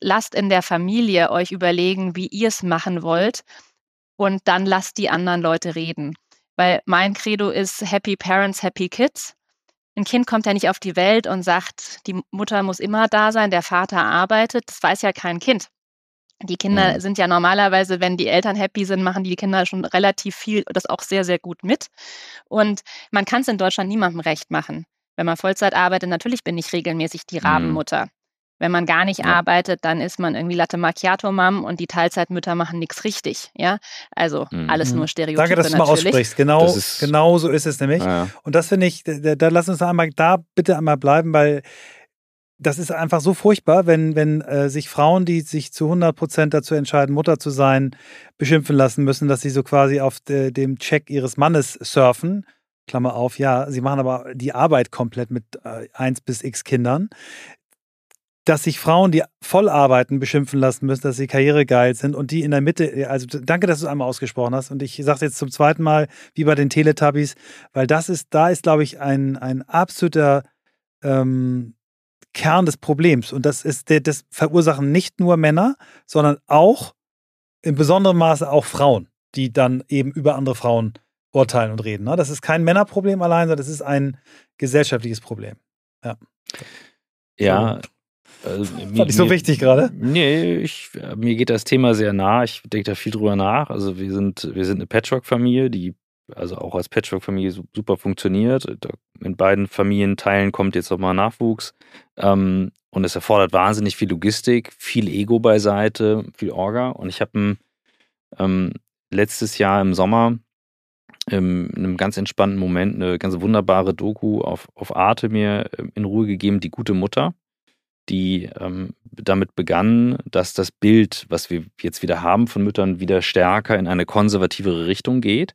lasst in der Familie euch überlegen, wie ihr es machen wollt und dann lasst die anderen Leute reden. Weil mein Credo ist Happy Parents, Happy Kids. Ein Kind kommt ja nicht auf die Welt und sagt, die Mutter muss immer da sein, der Vater arbeitet. Das weiß ja kein Kind. Die Kinder mhm. sind ja normalerweise, wenn die Eltern happy sind, machen die Kinder schon relativ viel, das auch sehr, sehr gut mit. Und man kann es in Deutschland niemandem recht machen. Wenn man Vollzeit arbeitet, natürlich bin ich regelmäßig die mhm. Rabenmutter. Mhm. Wenn man gar nicht ja. arbeitet, dann ist man irgendwie Latte Macchiato-Mom und die Teilzeitmütter machen nichts richtig. Ja, also mhm. alles nur Stereotype. Danke, dass du mal aussprichst. Genau, ist, genau so ist es nämlich. Ja. Und das finde ich, da, da lass uns einmal da bitte einmal bleiben, weil das ist einfach so furchtbar, wenn, wenn äh, sich Frauen, die sich zu 100 Prozent dazu entscheiden, Mutter zu sein, beschimpfen lassen müssen, dass sie so quasi auf de, dem Check ihres Mannes surfen. Klammer auf, ja, sie machen aber die Arbeit komplett mit äh, 1 bis x Kindern. Dass sich Frauen, die voll arbeiten, beschimpfen lassen müssen, dass sie karrieregeil sind und die in der Mitte, also danke, dass du es einmal ausgesprochen hast. Und ich sage es jetzt zum zweiten Mal, wie bei den Teletubbies, weil das ist, da ist, glaube ich, ein, ein absoluter ähm, Kern des Problems. Und das ist, das verursachen nicht nur Männer, sondern auch in besonderem Maße auch Frauen, die dann eben über andere Frauen urteilen und reden. Ne? Das ist kein Männerproblem allein, sondern das ist ein gesellschaftliches Problem. Ja. Ja, also, Fand ich so wichtig gerade? Nee, ich, mir geht das Thema sehr nah. Ich denke da viel drüber nach. Also wir sind, wir sind eine Patchwork-Familie, die also auch als Patchwork-Familie super funktioniert. In beiden Familienteilen kommt jetzt nochmal Nachwuchs. Ähm, und es erfordert wahnsinnig viel Logistik, viel Ego beiseite, viel Orga. Und ich habe ähm, letztes Jahr im Sommer in einem ganz entspannten Moment eine ganz wunderbare Doku auf, auf Arte mir in Ruhe gegeben, Die gute Mutter die ähm, damit begann, dass das Bild, was wir jetzt wieder haben von Müttern, wieder stärker in eine konservativere Richtung geht,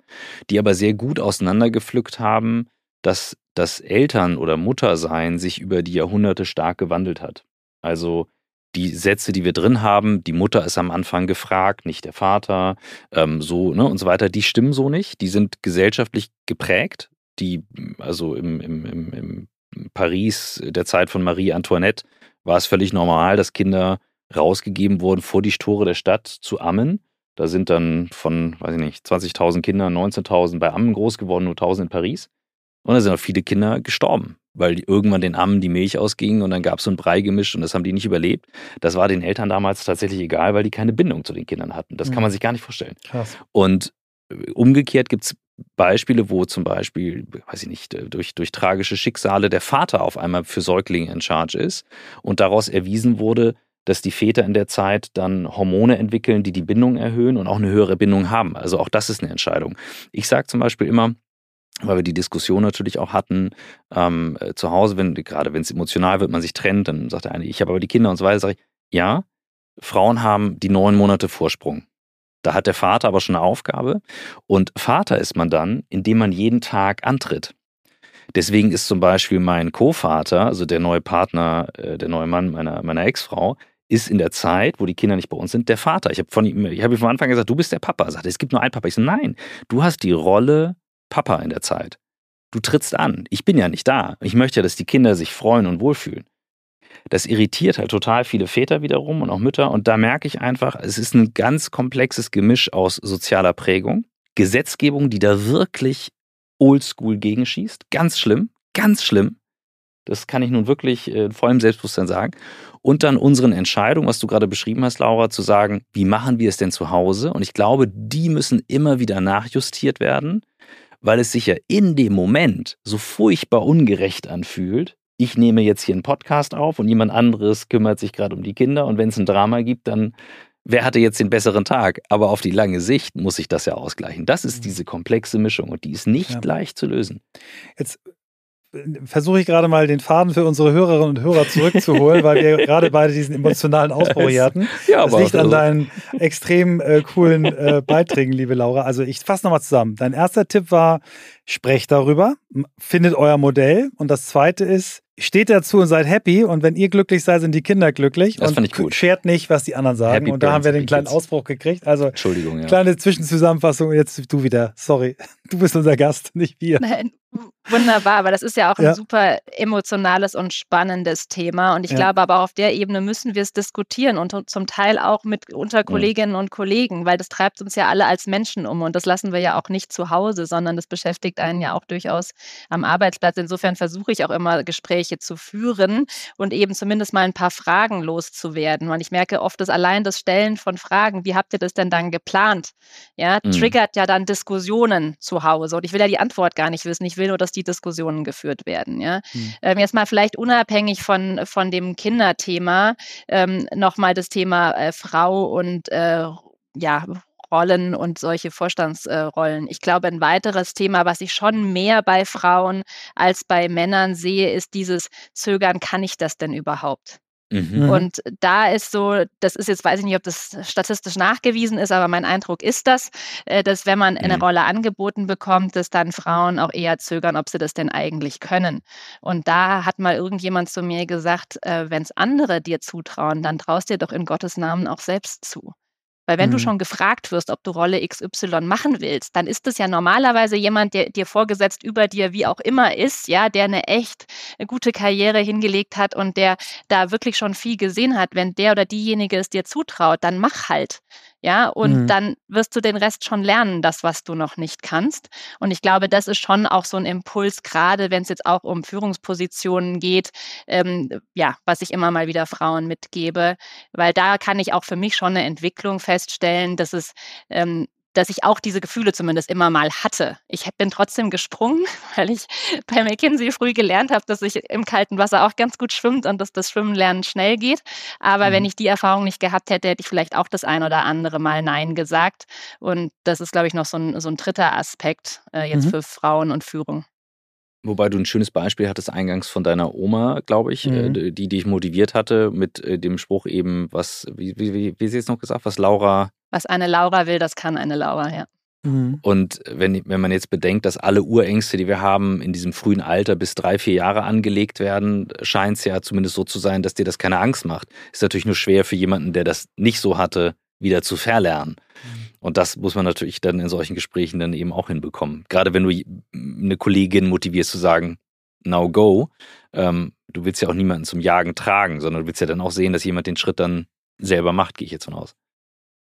die aber sehr gut auseinandergepflückt haben, dass das Eltern- oder Muttersein sich über die Jahrhunderte stark gewandelt hat. Also die Sätze, die wir drin haben, die Mutter ist am Anfang gefragt, nicht der Vater, ähm, so ne, und so weiter, die stimmen so nicht. Die sind gesellschaftlich geprägt. Die, also im, im, im, im Paris der Zeit von Marie Antoinette war es völlig normal, dass Kinder rausgegeben wurden vor die Tore der Stadt zu Ammen. Da sind dann von, weiß ich nicht, 20.000 Kindern 19.000 bei Ammen groß geworden, nur 1.000 in Paris. Und da sind auch viele Kinder gestorben, weil irgendwann den Ammen die Milch ausging und dann gab es so ein Brei gemischt und das haben die nicht überlebt. Das war den Eltern damals tatsächlich egal, weil die keine Bindung zu den Kindern hatten. Das mhm. kann man sich gar nicht vorstellen. Krass. Und äh, umgekehrt gibt es Beispiele, wo zum Beispiel, weiß ich nicht, durch, durch tragische Schicksale der Vater auf einmal für Säuglinge in Charge ist und daraus erwiesen wurde, dass die Väter in der Zeit dann Hormone entwickeln, die die Bindung erhöhen und auch eine höhere Bindung haben. Also auch das ist eine Entscheidung. Ich sage zum Beispiel immer, weil wir die Diskussion natürlich auch hatten, ähm, äh, zu Hause, wenn, gerade wenn es emotional wird, man sich trennt, dann sagt der eine, ich habe aber die Kinder und so weiter, sage ich, ja, Frauen haben die neun Monate Vorsprung. Da hat der Vater aber schon eine Aufgabe. Und Vater ist man dann, indem man jeden Tag antritt. Deswegen ist zum Beispiel mein Co-Vater, also der neue Partner, äh, der neue Mann meiner, meiner Ex-Frau, ist in der Zeit, wo die Kinder nicht bei uns sind, der Vater. Ich habe von ihm, ich habe ihm von Anfang gesagt, du bist der Papa. Er sagt, es gibt nur einen Papa. Ich so, nein, du hast die Rolle Papa in der Zeit. Du trittst an. Ich bin ja nicht da. Ich möchte ja, dass die Kinder sich freuen und wohlfühlen. Das irritiert halt total viele Väter wiederum und auch Mütter. Und da merke ich einfach, es ist ein ganz komplexes Gemisch aus sozialer Prägung, Gesetzgebung, die da wirklich oldschool gegenschießt. Ganz schlimm, ganz schlimm. Das kann ich nun wirklich äh, vollem Selbstbewusstsein sagen. Und dann unseren Entscheidungen, was du gerade beschrieben hast, Laura, zu sagen, wie machen wir es denn zu Hause? Und ich glaube, die müssen immer wieder nachjustiert werden, weil es sich ja in dem Moment so furchtbar ungerecht anfühlt, ich nehme jetzt hier einen Podcast auf und jemand anderes kümmert sich gerade um die Kinder und wenn es ein Drama gibt, dann wer hatte jetzt den besseren Tag? Aber auf die lange Sicht muss sich das ja ausgleichen. Das ist mhm. diese komplexe Mischung und die ist nicht ja. leicht zu lösen. Jetzt versuche ich gerade mal den Faden für unsere Hörerinnen und Hörer zurückzuholen, weil wir gerade beide diesen emotionalen Ausbruch hier hatten. Ja, das liegt an deinen extrem äh, coolen äh, Beiträgen, liebe Laura. Also ich fasse nochmal zusammen. Dein erster Tipp war, sprecht darüber, findet euer Modell. Und das zweite ist, steht dazu und seid happy und wenn ihr glücklich seid, sind die Kinder glücklich das und ich gut. schert nicht, was die anderen sagen. Happy und da haben wir den kleinen Ausbruch gekriegt. Also Entschuldigung, ja. kleine Zwischenzusammenfassung. Jetzt du wieder. Sorry, du bist unser Gast, nicht wir. Nein, Wunderbar, aber das ist ja auch ein ja. super emotionales und spannendes Thema. Und ich ja. glaube aber auf der Ebene müssen wir es diskutieren und zum Teil auch mit unter Kolleginnen ja. und Kollegen, weil das treibt uns ja alle als Menschen um und das lassen wir ja auch nicht zu Hause, sondern das beschäftigt einen ja auch durchaus am Arbeitsplatz. Insofern versuche ich auch immer Gespräche zu führen und eben zumindest mal ein paar Fragen loszuwerden. Und ich merke oft, dass allein das Stellen von Fragen, wie habt ihr das denn dann geplant? Ja, mhm. triggert ja dann Diskussionen zu Hause. Und ich will ja die Antwort gar nicht wissen. Ich will nur, dass die Diskussionen geführt werden. Ja? Mhm. Ähm, jetzt mal vielleicht unabhängig von, von dem Kinderthema ähm, nochmal das Thema äh, Frau und äh, ja, Rollen und solche Vorstandsrollen. Ich glaube, ein weiteres Thema, was ich schon mehr bei Frauen als bei Männern sehe, ist dieses Zögern, kann ich das denn überhaupt? Mhm. mhm. Und da ist so, das ist jetzt, weiß ich nicht, ob das statistisch nachgewiesen ist, aber mein Eindruck ist das, äh, dass wenn man eine mhm. Rolle angeboten bekommt, dass dann Frauen auch eher zögern, ob sie das denn eigentlich können. Und da hat mal irgendjemand zu mir gesagt, äh, wenn es andere dir zutrauen, dann traust dir doch in Gottes Namen auch selbst zu. Weil wenn mhm. du schon gefragt wirst, ob du Rolle XY machen willst, dann ist es ja normalerweise jemand, der dir vorgesetzt über dir wie auch immer ist, ja, der eine echt gute Karriere hingelegt hat und der da wirklich schon viel gesehen hat. Wenn der oder diejenige es dir zutraut, dann mach halt. Ja, und mhm. dann wirst du den Rest schon lernen, das, was du noch nicht kannst. Und ich glaube, das ist schon auch so ein Impuls, gerade wenn es jetzt auch um Führungspositionen geht, ähm, ja, was ich immer mal wieder Frauen mitgebe, weil da kann ich auch für mich schon eine Entwicklung feststellen, dass es ähm, dass ich auch diese Gefühle zumindest immer mal hatte. Ich bin trotzdem gesprungen, weil ich bei McKinsey früh gelernt habe, dass ich im kalten Wasser auch ganz gut schwimmt und dass das Schwimmenlernen schnell geht. Aber mhm. wenn ich die Erfahrung nicht gehabt hätte, hätte ich vielleicht auch das ein oder andere Mal Nein gesagt. Und das ist, glaube ich, noch so ein, so ein dritter Aspekt äh, jetzt mhm. für Frauen und Führung. Wobei du ein schönes Beispiel hattest eingangs von deiner Oma, glaube ich, äh, mhm. die dich motiviert hatte mit äh, dem Spruch eben, was, wie, wie, wie sie jetzt noch gesagt, was Laura was eine Laura will, das kann eine Laura, ja. Mhm. Und wenn, wenn man jetzt bedenkt, dass alle Urängste, die wir haben, in diesem frühen Alter bis drei, vier Jahre angelegt werden, scheint es ja zumindest so zu sein, dass dir das keine Angst macht. Ist natürlich nur schwer für jemanden, der das nicht so hatte, wieder zu verlernen. Und das muss man natürlich dann in solchen Gesprächen dann eben auch hinbekommen. Gerade wenn du eine Kollegin motivierst zu sagen, now go, ähm, du willst ja auch niemanden zum Jagen tragen, sondern du willst ja dann auch sehen, dass jemand den Schritt dann selber macht, gehe ich jetzt von aus.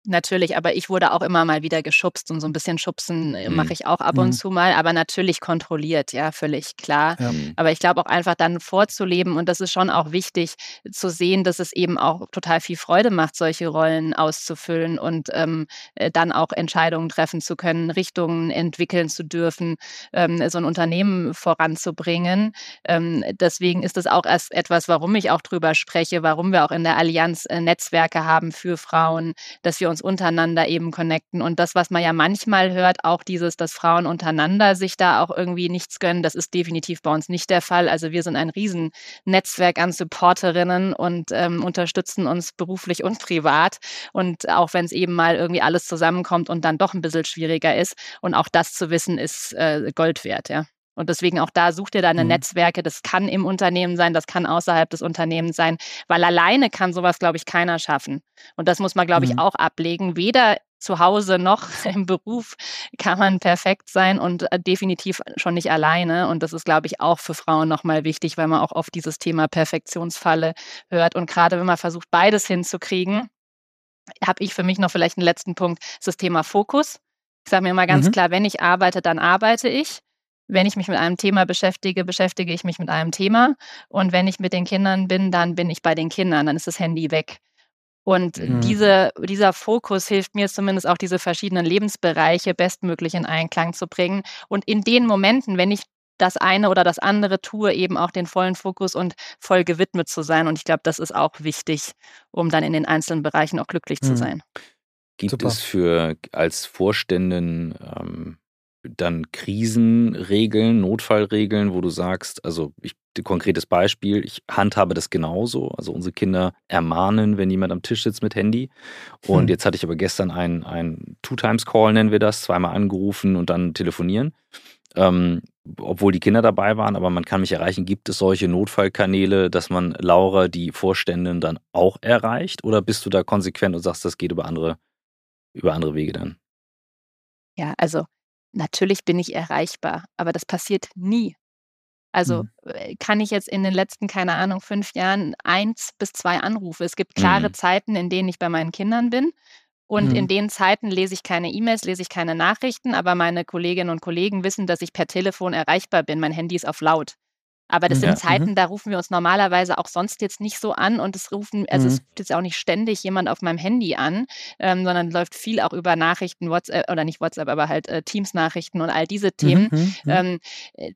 Natürlich, aber ich wurde auch immer mal wieder geschubst und so ein bisschen schubsen äh, mhm. mache ich auch ab und mhm. zu mal, aber natürlich kontrolliert, ja, völlig klar. Ja. Aber ich glaube auch einfach dann vorzuleben und das ist schon auch wichtig zu sehen, dass es eben auch total viel Freude macht, solche Rollen auszufüllen und ähm, äh, dann auch Entscheidungen treffen zu können, Richtungen entwickeln zu dürfen, ähm, so ein Unternehmen voranzubringen. Ähm, deswegen ist es auch erst etwas, warum ich auch drüber spreche, warum wir auch in der Allianz äh, Netzwerke haben für Frauen, dass wir uns untereinander eben connecten. Und das, was man ja manchmal hört, auch dieses, dass Frauen untereinander sich da auch irgendwie nichts gönnen, das ist definitiv bei uns nicht der Fall. Also wir sind ein Riesennetzwerk an Supporterinnen und ähm, unterstützen uns beruflich und privat. Und auch wenn es eben mal irgendwie alles zusammenkommt und dann doch ein bisschen schwieriger ist. Und auch das zu wissen, ist äh, Gold wert, ja. Und deswegen auch da sucht ihr deine mhm. Netzwerke. Das kann im Unternehmen sein, das kann außerhalb des Unternehmens sein, weil alleine kann sowas, glaube ich, keiner schaffen. Und das muss man, glaube mhm. ich, auch ablegen. Weder zu Hause noch im Beruf kann man perfekt sein und äh, definitiv schon nicht alleine. Und das ist, glaube ich, auch für Frauen nochmal wichtig, weil man auch oft dieses Thema Perfektionsfalle hört. Und gerade wenn man versucht, beides hinzukriegen, habe ich für mich noch vielleicht einen letzten Punkt, das Thema Fokus. Ich sage mir immer ganz mhm. klar, wenn ich arbeite, dann arbeite ich wenn ich mich mit einem Thema beschäftige, beschäftige ich mich mit einem Thema. Und wenn ich mit den Kindern bin, dann bin ich bei den Kindern, dann ist das Handy weg. Und mhm. diese, dieser Fokus hilft mir zumindest auch, diese verschiedenen Lebensbereiche bestmöglich in Einklang zu bringen. Und in den Momenten, wenn ich das eine oder das andere tue, eben auch den vollen Fokus und voll gewidmet zu sein. Und ich glaube, das ist auch wichtig, um dann in den einzelnen Bereichen auch glücklich mhm. zu sein. Gibt Super. es für als Vorständin ähm, dann Krisenregeln, Notfallregeln, wo du sagst, also ich, konkretes Beispiel, ich handhabe das genauso. Also unsere Kinder ermahnen, wenn jemand am Tisch sitzt mit Handy. Und hm. jetzt hatte ich aber gestern ein, ein Two-Times-Call, nennen wir das, zweimal angerufen und dann telefonieren. Ähm, obwohl die Kinder dabei waren, aber man kann mich erreichen. Gibt es solche Notfallkanäle, dass man Laura, die Vorständin, dann auch erreicht? Oder bist du da konsequent und sagst, das geht über andere, über andere Wege dann? Ja, also natürlich bin ich erreichbar, aber das passiert nie. Also mhm. kann ich jetzt in den letzten, keine Ahnung, fünf Jahren eins bis zwei Anrufe. Es gibt klare mhm. Zeiten, in denen ich bei meinen Kindern bin. Und mhm. in den Zeiten lese ich keine E-Mails, lese ich keine Nachrichten, aber meine Kolleginnen und Kollegen wissen, dass ich per Telefon erreichbar bin. Mein Handy ist auf laut. Aber das ja. sind Zeiten, mhm. da rufen wir uns normalerweise auch sonst jetzt nicht so an und es rufen, also mhm. es ruft jetzt auch nicht ständig jemand auf meinem Handy an, ähm, sondern läuft viel auch über Nachrichten, WhatsApp oder nicht WhatsApp, aber halt äh, Teams-Nachrichten und all diese mhm, Themen. Mhm. Ähm, äh,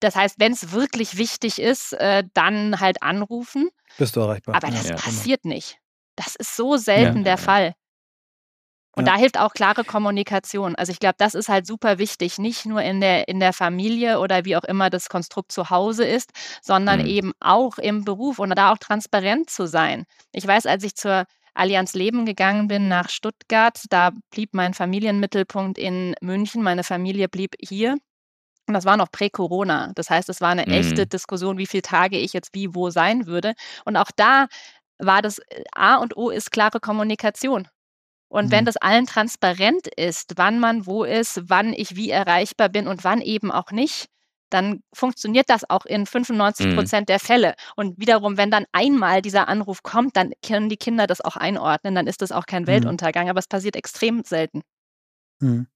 das heißt, wenn es wirklich wichtig ist, äh, dann halt anrufen. Bist du erreichbar. Aber das ja, passiert genau. nicht. Das ist so selten ja, der Fall. Und ja. da hilft auch klare Kommunikation. Also ich glaube, das ist halt super wichtig, nicht nur in der, in der Familie oder wie auch immer das Konstrukt zu Hause ist, sondern mhm. eben auch im Beruf und da auch transparent zu sein. Ich weiß, als ich zur Allianz Leben gegangen bin nach Stuttgart, da blieb mein Familienmittelpunkt in München, meine Familie blieb hier. Und das war noch prä-Corona. Das heißt, es war eine mhm. echte Diskussion, wie viele Tage ich jetzt wie wo sein würde. Und auch da war das äh, A und O ist klare Kommunikation. Und mhm. wenn das allen transparent ist, wann man wo ist, wann ich wie erreichbar bin und wann eben auch nicht, dann funktioniert das auch in 95 mhm. Prozent mhm. der Fälle. Und wiederum, wenn dann einmal dieser Anruf kommt, dann können die Kinder das auch einordnen, dann ist das auch kein mhm. Weltuntergang, aber es passiert extrem selten. Mhm.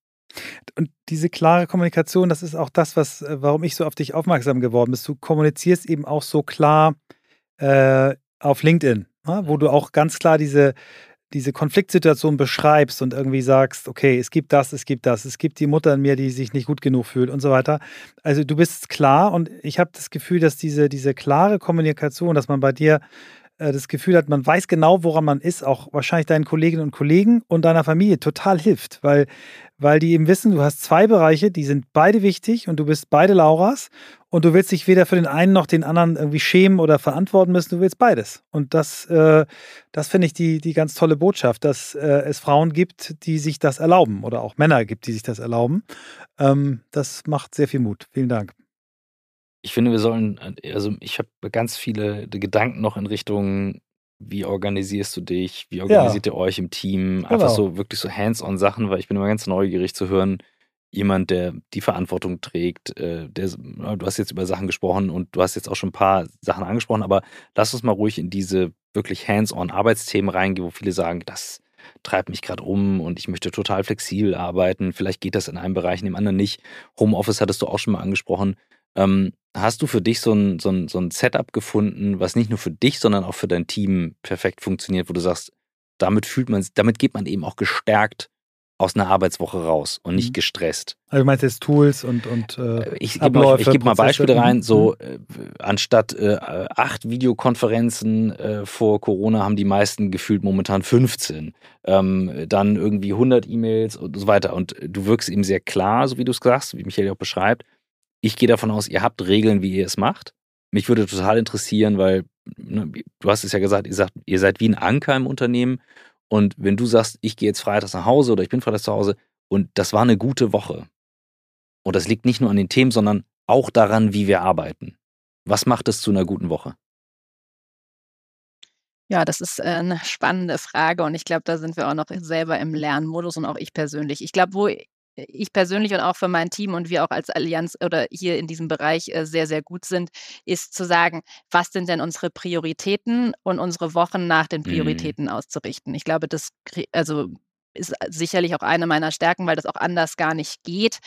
Und diese klare Kommunikation, das ist auch das, was, äh, warum ich so auf dich aufmerksam geworden bin. Du kommunizierst eben auch so klar äh, auf LinkedIn, ne? wo du auch ganz klar diese, diese Konfliktsituation beschreibst und irgendwie sagst, okay, es gibt das, es gibt das, es gibt die Mutter in mir, die sich nicht gut genug fühlt und so weiter. Also du bist klar und ich habe das Gefühl, dass diese, diese klare Kommunikation, dass man bei dir äh, das Gefühl hat, man weiß genau, woran man ist, auch wahrscheinlich deinen Kolleginnen und Kollegen und deiner Familie total hilft, weil, weil die eben wissen, du hast zwei Bereiche, die sind beide wichtig und du bist beide Lauras und du willst dich weder für den einen noch den anderen irgendwie schämen oder verantworten müssen, du willst beides. Und das, äh, das finde ich die, die ganz tolle Botschaft, dass äh, es Frauen gibt, die sich das erlauben oder auch Männer gibt, die sich das erlauben. Ähm, das macht sehr viel Mut. Vielen Dank ich finde, wir sollen, also ich habe ganz viele Gedanken noch in Richtung, wie organisierst du dich, wie organisiert ja. ihr euch im Team, genau. einfach so wirklich so hands-on-Sachen, weil ich bin immer ganz neugierig zu hören, jemand, der die Verantwortung trägt, äh, der, du hast jetzt über Sachen gesprochen und du hast jetzt auch schon ein paar Sachen angesprochen, aber lass uns mal ruhig in diese wirklich hands-on Arbeitsthemen reingehen, wo viele sagen, das treibt mich gerade um und ich möchte total flexibel arbeiten. Vielleicht geht das in einem Bereich, in dem anderen nicht. Homeoffice hattest du auch schon mal angesprochen. Ähm, hast du für dich so ein, so, ein, so ein Setup gefunden, was nicht nur für dich, sondern auch für dein Team perfekt funktioniert, wo du sagst, damit fühlt man, damit geht man eben auch gestärkt aus einer Arbeitswoche raus und nicht mhm. gestresst. Also du meinst jetzt Tools und und äh, äh ich gebe mal, geb mal Beispiele rein. So mhm. äh, anstatt äh, acht Videokonferenzen äh, vor Corona haben die meisten gefühlt momentan 15. Ähm, dann irgendwie 100 E-Mails und so weiter. Und du wirkst eben sehr klar, so wie du es sagst, wie Michael auch beschreibt. Ich gehe davon aus, ihr habt Regeln, wie ihr es macht. Mich würde total interessieren, weil ne, du hast es ja gesagt, ihr, sagt, ihr seid wie ein Anker im Unternehmen. Und wenn du sagst, ich gehe jetzt freitags nach Hause oder ich bin freitags zu Hause und das war eine gute Woche. Und das liegt nicht nur an den Themen, sondern auch daran, wie wir arbeiten. Was macht es zu einer guten Woche? Ja, das ist äh, eine spannende Frage und ich glaube, da sind wir auch noch selber im Lernmodus und auch ich persönlich. Ich glaube, wo ich persönlich und auch für mein Team und wir auch als Allianz oder hier in diesem Bereich äh, sehr, sehr gut sind, ist zu sagen, was sind denn unsere Prioritäten und unsere Wochen nach den mhm. Prioritäten mhm. auszurichten. Ich glaube, das also ist sicherlich auch eine meiner Stärken, weil das auch anders gar nicht geht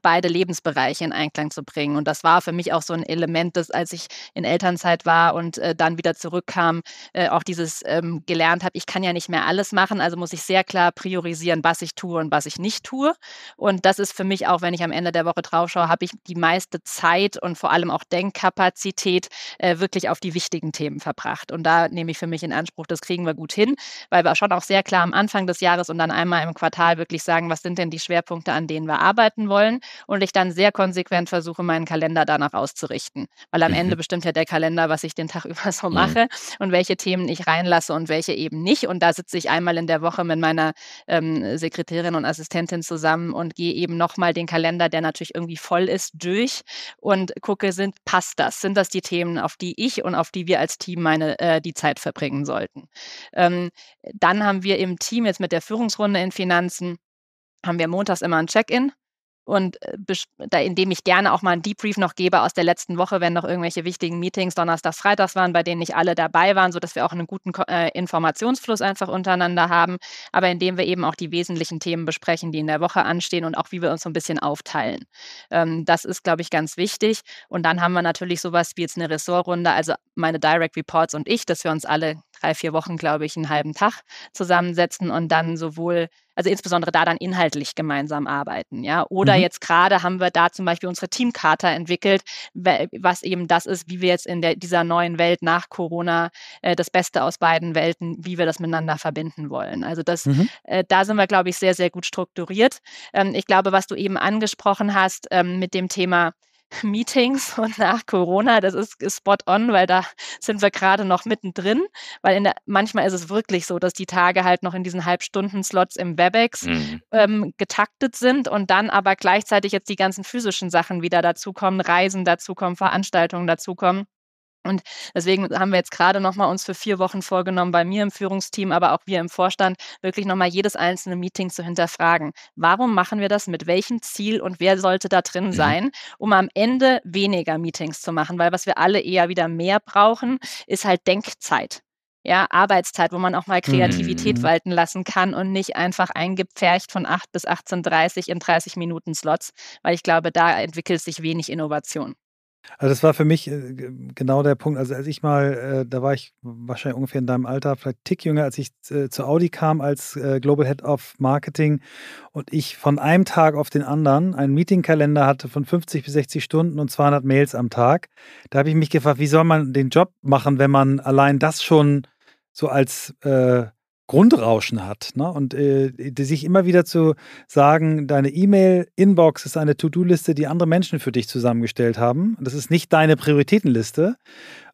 beide Lebensbereiche in Einklang zu bringen. Und das war für mich auch so ein Element, dass als ich in Elternzeit war und äh, dann wieder zurückkam, äh, auch dieses ähm, gelernt habe, ich kann ja nicht mehr alles machen, also muss ich sehr klar priorisieren, was ich tue und was ich nicht tue. Und das ist für mich auch, wenn ich am Ende der Woche drauf schaue, habe ich die meiste Zeit und vor allem auch Denkkapazität äh, wirklich auf die wichtigen Themen verbracht. Und da nehme ich für mich in Anspruch, das kriegen wir gut hin, weil wir schon auch sehr klar am Anfang des Jahres und dann einmal im Quartal wirklich sagen, was sind denn die Schwerpunkte, an denen wir arbeiten wollen. Und ich dann sehr konsequent versuche, meinen Kalender danach auszurichten. Weil am mhm. Ende bestimmt ja der Kalender, was ich den Tag über so mache mhm. und welche Themen ich reinlasse und welche eben nicht. Und da sitze ich einmal in der Woche mit meiner ähm, Sekretärin und Assistentin zusammen und gehe eben nochmal den Kalender, der natürlich irgendwie voll ist, durch und gucke, sind, passt das? Sind das die Themen, auf die ich und auf die wir als Team meine, äh, die Zeit verbringen sollten? Ähm, dann haben wir im Team jetzt mit der Führungsrunde in Finanzen haben wir montags immer ein Check-in und äh, indem ich gerne auch mal einen Debrief noch gebe aus der letzten Woche, wenn noch irgendwelche wichtigen Meetings donnerstags, freitags waren, bei denen nicht alle dabei waren, sodass wir auch einen guten äh, Informationsfluss einfach untereinander haben, aber indem wir eben auch die wesentlichen Themen besprechen, die in der Woche anstehen und auch wie wir uns so ein bisschen aufteilen. Ähm, das ist, glaube ich, ganz wichtig. Und dann haben wir natürlich sowas wie jetzt eine Ressortrunde, also meine Direct Reports und ich, dass wir uns alle drei, vier Wochen, glaube ich, einen halben Tag zusammensetzen und dann sowohl also insbesondere da dann inhaltlich gemeinsam arbeiten, ja. Oder mhm. jetzt gerade haben wir da zum Beispiel unsere Teamkarte entwickelt, was eben das ist, wie wir jetzt in der, dieser neuen Welt nach Corona äh, das Beste aus beiden Welten, wie wir das miteinander verbinden wollen. Also das, mhm. äh, da sind wir, glaube ich, sehr, sehr gut strukturiert. Ähm, ich glaube, was du eben angesprochen hast ähm, mit dem Thema Meetings und nach Corona, das ist spot on, weil da sind wir gerade noch mittendrin, weil der, manchmal ist es wirklich so, dass die Tage halt noch in diesen Halbstunden-Slots im WebEx mhm. ähm, getaktet sind und dann aber gleichzeitig jetzt die ganzen physischen Sachen wieder dazukommen, Reisen dazukommen, Veranstaltungen dazukommen. Und deswegen haben wir jetzt gerade nochmal uns für vier Wochen vorgenommen, bei mir im Führungsteam, aber auch wir im Vorstand, wirklich nochmal jedes einzelne Meeting zu hinterfragen. Warum machen wir das? Mit welchem Ziel und wer sollte da drin mhm. sein, um am Ende weniger Meetings zu machen? Weil was wir alle eher wieder mehr brauchen, ist halt Denkzeit ja, Arbeitszeit, wo man auch mal Kreativität mhm. walten lassen kann und nicht einfach eingepfercht von 8 bis 18.30 in 30 Minuten Slots, weil ich glaube, da entwickelt sich wenig Innovation. Also das war für mich äh, genau der Punkt. Also als ich mal, äh, da war ich wahrscheinlich ungefähr in deinem Alter, vielleicht Tick jünger, als ich äh, zu Audi kam als Global Head of Marketing und ich von einem Tag auf den anderen einen Meetingkalender hatte von 50 bis 60 Stunden und 200 Mails am Tag. Da habe ich mich gefragt, wie soll man den Job machen, wenn man allein das schon so als äh, Grundrauschen hat. Ne? Und äh, sich immer wieder zu sagen, deine E-Mail-Inbox ist eine To-Do-Liste, die andere Menschen für dich zusammengestellt haben. Das ist nicht deine Prioritätenliste.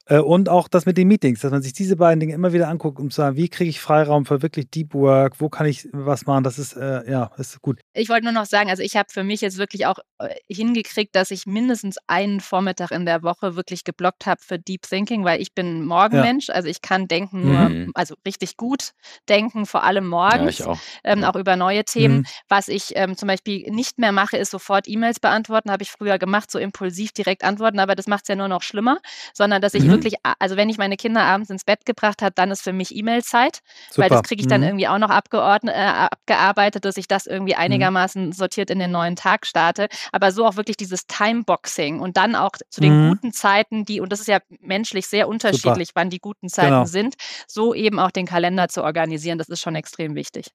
Äh, und auch das mit den Meetings, dass man sich diese beiden Dinge immer wieder anguckt, um zu sagen, wie kriege ich Freiraum für wirklich Deep Work, wo kann ich was machen, das ist, äh, ja, ist gut. Ich wollte nur noch sagen, also ich habe für mich jetzt wirklich auch äh, hingekriegt, dass ich mindestens einen Vormittag in der Woche wirklich geblockt habe für Deep Thinking, weil ich bin Morgenmensch, ja. also ich kann denken nur, mhm. also richtig gut denken, vor allem morgens, ja, auch. Ähm, ja. auch. über neue Themen. Mhm. Was ich ähm, zum Beispiel nicht mehr mache, ist sofort E-Mails beantworten, habe ich früher gemacht, so impulsiv direkt antworten, aber das macht es ja nur noch schlimmer, sondern dass ich mhm wirklich, also wenn ich meine Kinder abends ins Bett gebracht habe, dann ist für mich E-Mail-Zeit, weil das kriege ich dann mhm. irgendwie auch noch abgeordnet, äh, abgearbeitet, dass ich das irgendwie mhm. einigermaßen mhm. sortiert in den neuen Tag starte. Aber so auch wirklich dieses Timeboxing und dann auch zu den mhm. guten Zeiten, die, und das ist ja menschlich sehr unterschiedlich, Super. wann die guten Zeiten genau. sind, so eben auch den Kalender zu organisieren, das ist schon extrem wichtig.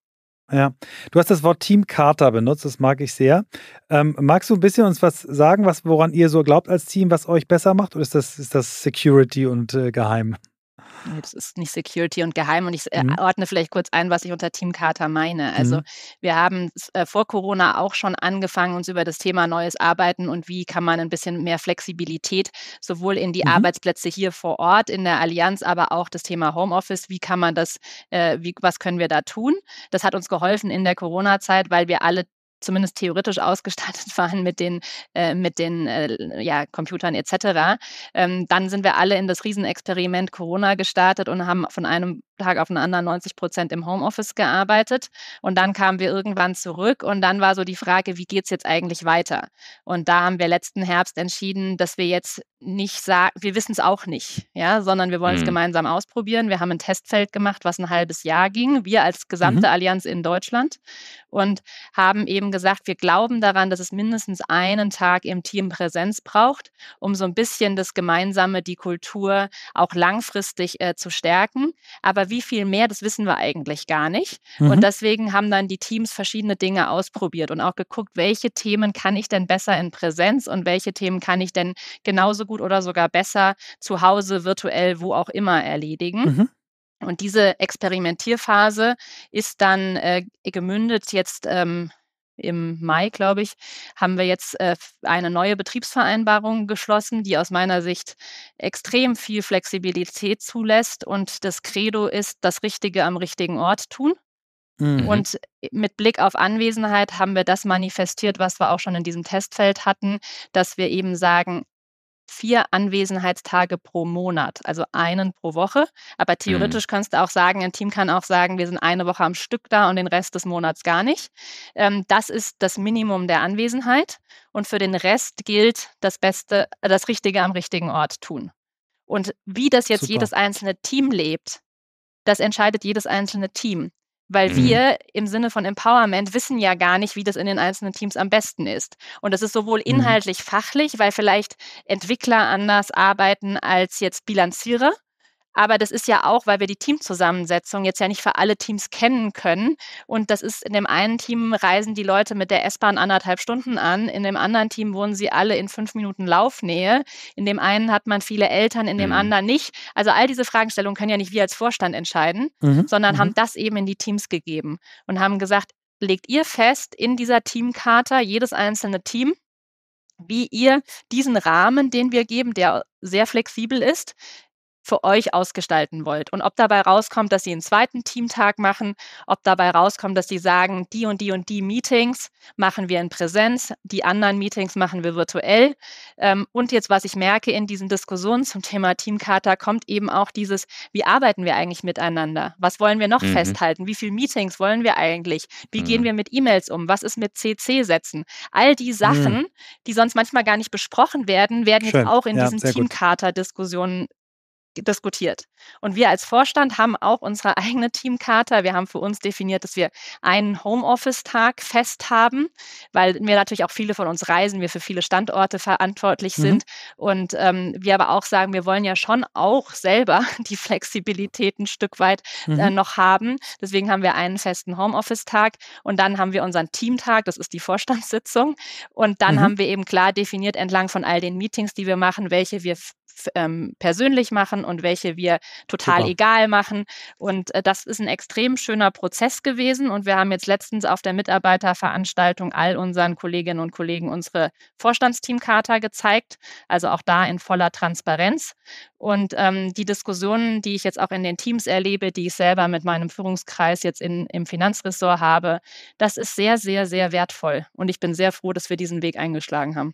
Ja, du hast das Wort Team Carter benutzt, das mag ich sehr. Ähm, magst du ein bisschen uns was sagen, was, woran ihr so glaubt als Team, was euch besser macht? Oder ist das, ist das Security und äh, Geheim? Das ist nicht Security und geheim und ich äh, mhm. ordne vielleicht kurz ein, was ich unter Team Carter meine. Also mhm. wir haben äh, vor Corona auch schon angefangen, uns über das Thema neues Arbeiten und wie kann man ein bisschen mehr Flexibilität sowohl in die mhm. Arbeitsplätze hier vor Ort in der Allianz, aber auch das Thema Homeoffice, wie kann man das, äh, wie, was können wir da tun? Das hat uns geholfen in der Corona-Zeit, weil wir alle zumindest theoretisch ausgestattet waren mit den, äh, mit den äh, ja, Computern etc. Ähm, dann sind wir alle in das Riesenexperiment Corona gestartet und haben von einem Tag auf den anderen 90 Prozent im Homeoffice gearbeitet. Und dann kamen wir irgendwann zurück und dann war so die Frage, wie geht es jetzt eigentlich weiter? Und da haben wir letzten Herbst entschieden, dass wir jetzt nicht sagen, wir wissen es auch nicht, ja, sondern wir wollen es mhm. gemeinsam ausprobieren. Wir haben ein Testfeld gemacht, was ein halbes Jahr ging, wir als gesamte mhm. Allianz in Deutschland und haben eben gesagt, wir glauben daran, dass es mindestens einen Tag im Team Präsenz braucht, um so ein bisschen das Gemeinsame, die Kultur auch langfristig äh, zu stärken. Aber wie viel mehr, das wissen wir eigentlich gar nicht. Mhm. Und deswegen haben dann die Teams verschiedene Dinge ausprobiert und auch geguckt, welche Themen kann ich denn besser in Präsenz und welche Themen kann ich denn genauso gut oder sogar besser zu Hause, virtuell, wo auch immer erledigen. Mhm. Und diese Experimentierphase ist dann äh, gemündet jetzt ähm, im Mai, glaube ich, haben wir jetzt äh, eine neue Betriebsvereinbarung geschlossen, die aus meiner Sicht extrem viel Flexibilität zulässt. Und das Credo ist, das Richtige am richtigen Ort tun. Mhm. Und mit Blick auf Anwesenheit haben wir das manifestiert, was wir auch schon in diesem Testfeld hatten, dass wir eben sagen, vier Anwesenheitstage pro Monat, also einen pro Woche. Aber mhm. theoretisch mhm. kannst du auch sagen, ein Team kann auch sagen, wir sind eine Woche am Stück da und den Rest des Monats gar nicht. Ähm, das ist das Minimum der Anwesenheit. Und für den Rest gilt das Beste, das Richtige am richtigen Ort tun. Und wie das jetzt Super. jedes einzelne Team lebt, das entscheidet jedes einzelne Team. Weil mhm. wir im Sinne von Empowerment wissen ja gar nicht, wie das in den einzelnen Teams am besten ist. Und das ist sowohl mhm. inhaltlich, fachlich, weil vielleicht Entwickler anders arbeiten als jetzt Bilanzierer. Aber das ist ja auch, weil wir die Teamzusammensetzung jetzt ja nicht für alle Teams kennen können. Und das ist in dem einen Team reisen die Leute mit der S-Bahn anderthalb Stunden an. In dem anderen Team wohnen sie alle in fünf Minuten Laufnähe. In dem einen hat man viele Eltern, in dem mhm. anderen nicht. Also all diese Fragestellungen können ja nicht wir als Vorstand entscheiden, mhm. sondern mhm. haben das eben in die Teams gegeben und haben gesagt, legt ihr fest in dieser Teamkarte, jedes einzelne Team, wie ihr diesen Rahmen, den wir geben, der sehr flexibel ist, für euch ausgestalten wollt. Und ob dabei rauskommt, dass sie einen zweiten Teamtag machen, ob dabei rauskommt, dass sie sagen, die und die und die Meetings machen wir in Präsenz, die anderen Meetings machen wir virtuell. Ähm, und jetzt, was ich merke in diesen Diskussionen zum Thema Teamkata, kommt eben auch dieses, wie arbeiten wir eigentlich miteinander? Was wollen wir noch mhm. festhalten? Wie viele Meetings wollen wir eigentlich? Wie mhm. gehen wir mit E-Mails um? Was ist mit CC-Sätzen? All die Sachen, mhm. die sonst manchmal gar nicht besprochen werden, werden Schön. jetzt auch in ja, diesen Teamkata-Diskussionen diskutiert. Und wir als Vorstand haben auch unsere eigene Teamkarte. Wir haben für uns definiert, dass wir einen Homeoffice-Tag fest haben, weil wir natürlich auch viele von uns reisen, wir für viele Standorte verantwortlich mhm. sind. Und ähm, wir aber auch sagen, wir wollen ja schon auch selber die Flexibilität ein Stück weit äh, mhm. äh, noch haben. Deswegen haben wir einen festen Homeoffice-Tag und dann haben wir unseren Teamtag, das ist die Vorstandssitzung. Und dann mhm. haben wir eben klar definiert entlang von all den Meetings, die wir machen, welche wir ähm, persönlich machen und welche wir total Super. egal machen. Und äh, das ist ein extrem schöner Prozess gewesen. Und wir haben jetzt letztens auf der Mitarbeiterveranstaltung all unseren Kolleginnen und Kollegen unsere Vorstandsteamkarte gezeigt. Also auch da in voller Transparenz. Und ähm, die Diskussionen, die ich jetzt auch in den Teams erlebe, die ich selber mit meinem Führungskreis jetzt in, im Finanzressort habe, das ist sehr, sehr, sehr wertvoll. Und ich bin sehr froh, dass wir diesen Weg eingeschlagen haben.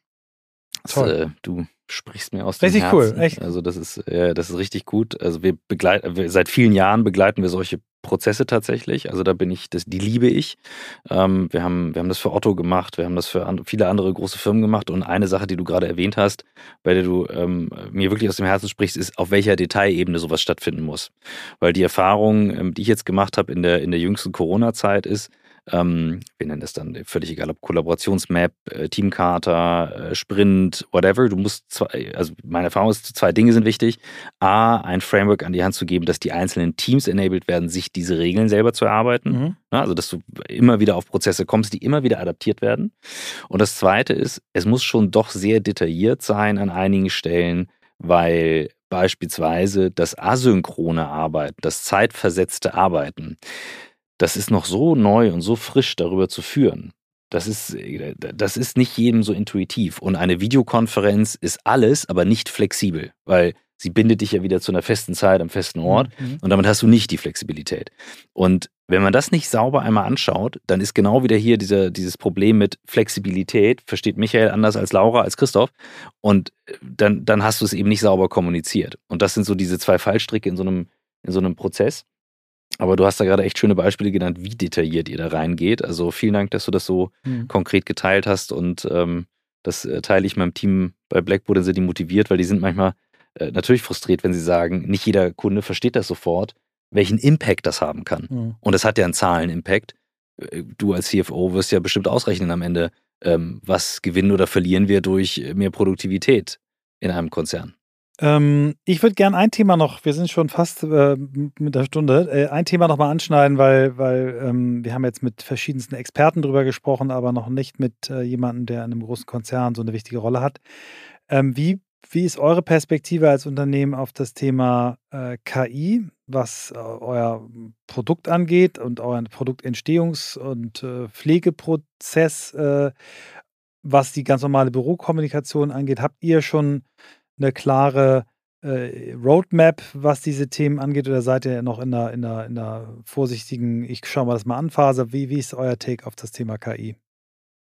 Toll. Das, äh, du sprichst mir aus dem richtig Herzen. Richtig cool, echt. Also das ist, äh, das ist richtig gut. Also wir begleiten, seit vielen Jahren begleiten wir solche Prozesse tatsächlich. Also da bin ich, das, die liebe ich. Ähm, wir, haben, wir haben das für Otto gemacht, wir haben das für an, viele andere große Firmen gemacht. Und eine Sache, die du gerade erwähnt hast, bei der du ähm, mir wirklich aus dem Herzen sprichst, ist, auf welcher Detailebene sowas stattfinden muss. Weil die Erfahrung, ähm, die ich jetzt gemacht habe in der, in der jüngsten Corona-Zeit, ist, ähm, wir nennen das dann völlig egal, ob Kollaborationsmap, äh, Teamkarte, äh, Sprint, whatever. Du musst zwei, also meine Erfahrung ist, zwei Dinge sind wichtig. A, ein Framework an die Hand zu geben, dass die einzelnen Teams enabled werden, sich diese Regeln selber zu erarbeiten. Mhm. Also, dass du immer wieder auf Prozesse kommst, die immer wieder adaptiert werden. Und das zweite ist, es muss schon doch sehr detailliert sein an einigen Stellen, weil beispielsweise das asynchrone Arbeiten, das zeitversetzte Arbeiten, das ist noch so neu und so frisch darüber zu führen. Das ist, das ist nicht jedem so intuitiv. Und eine Videokonferenz ist alles, aber nicht flexibel, weil sie bindet dich ja wieder zu einer festen Zeit am festen Ort mhm. und damit hast du nicht die Flexibilität. Und wenn man das nicht sauber einmal anschaut, dann ist genau wieder hier dieser, dieses Problem mit Flexibilität, versteht Michael anders als Laura, als Christoph. Und dann, dann hast du es eben nicht sauber kommuniziert. Und das sind so diese zwei Fallstricke in so einem, in so einem Prozess. Aber du hast da gerade echt schöne Beispiele genannt, wie detailliert ihr da reingeht. Also vielen Dank, dass du das so mhm. konkret geteilt hast und ähm, das äh, teile ich meinem Team bei Blackboard, dann sind die motiviert, weil die sind manchmal äh, natürlich frustriert, wenn sie sagen, nicht jeder Kunde versteht das sofort, welchen Impact das haben kann. Mhm. Und das hat ja einen Zahlen-Impact. Äh, du als CFO wirst ja bestimmt ausrechnen am Ende, ähm, was gewinnen oder verlieren wir durch mehr Produktivität in einem Konzern. Ähm, ich würde gerne ein Thema noch, wir sind schon fast äh, mit der Stunde, äh, ein Thema noch mal anschneiden, weil, weil ähm, wir haben jetzt mit verschiedensten Experten drüber gesprochen, aber noch nicht mit äh, jemandem, der in einem großen Konzern so eine wichtige Rolle hat. Ähm, wie Wie ist eure Perspektive als Unternehmen auf das Thema äh, KI, was äh, euer Produkt angeht und euren Produktentstehungs- und äh, Pflegeprozess, was die ganz normale Bürokommunikation angeht? Habt ihr schon eine klare äh, Roadmap, was diese Themen angeht, oder seid ihr noch in einer, in einer, in einer vorsichtigen, ich schaue mal das mal an, Phase? Wie, wie ist euer Take auf das Thema KI?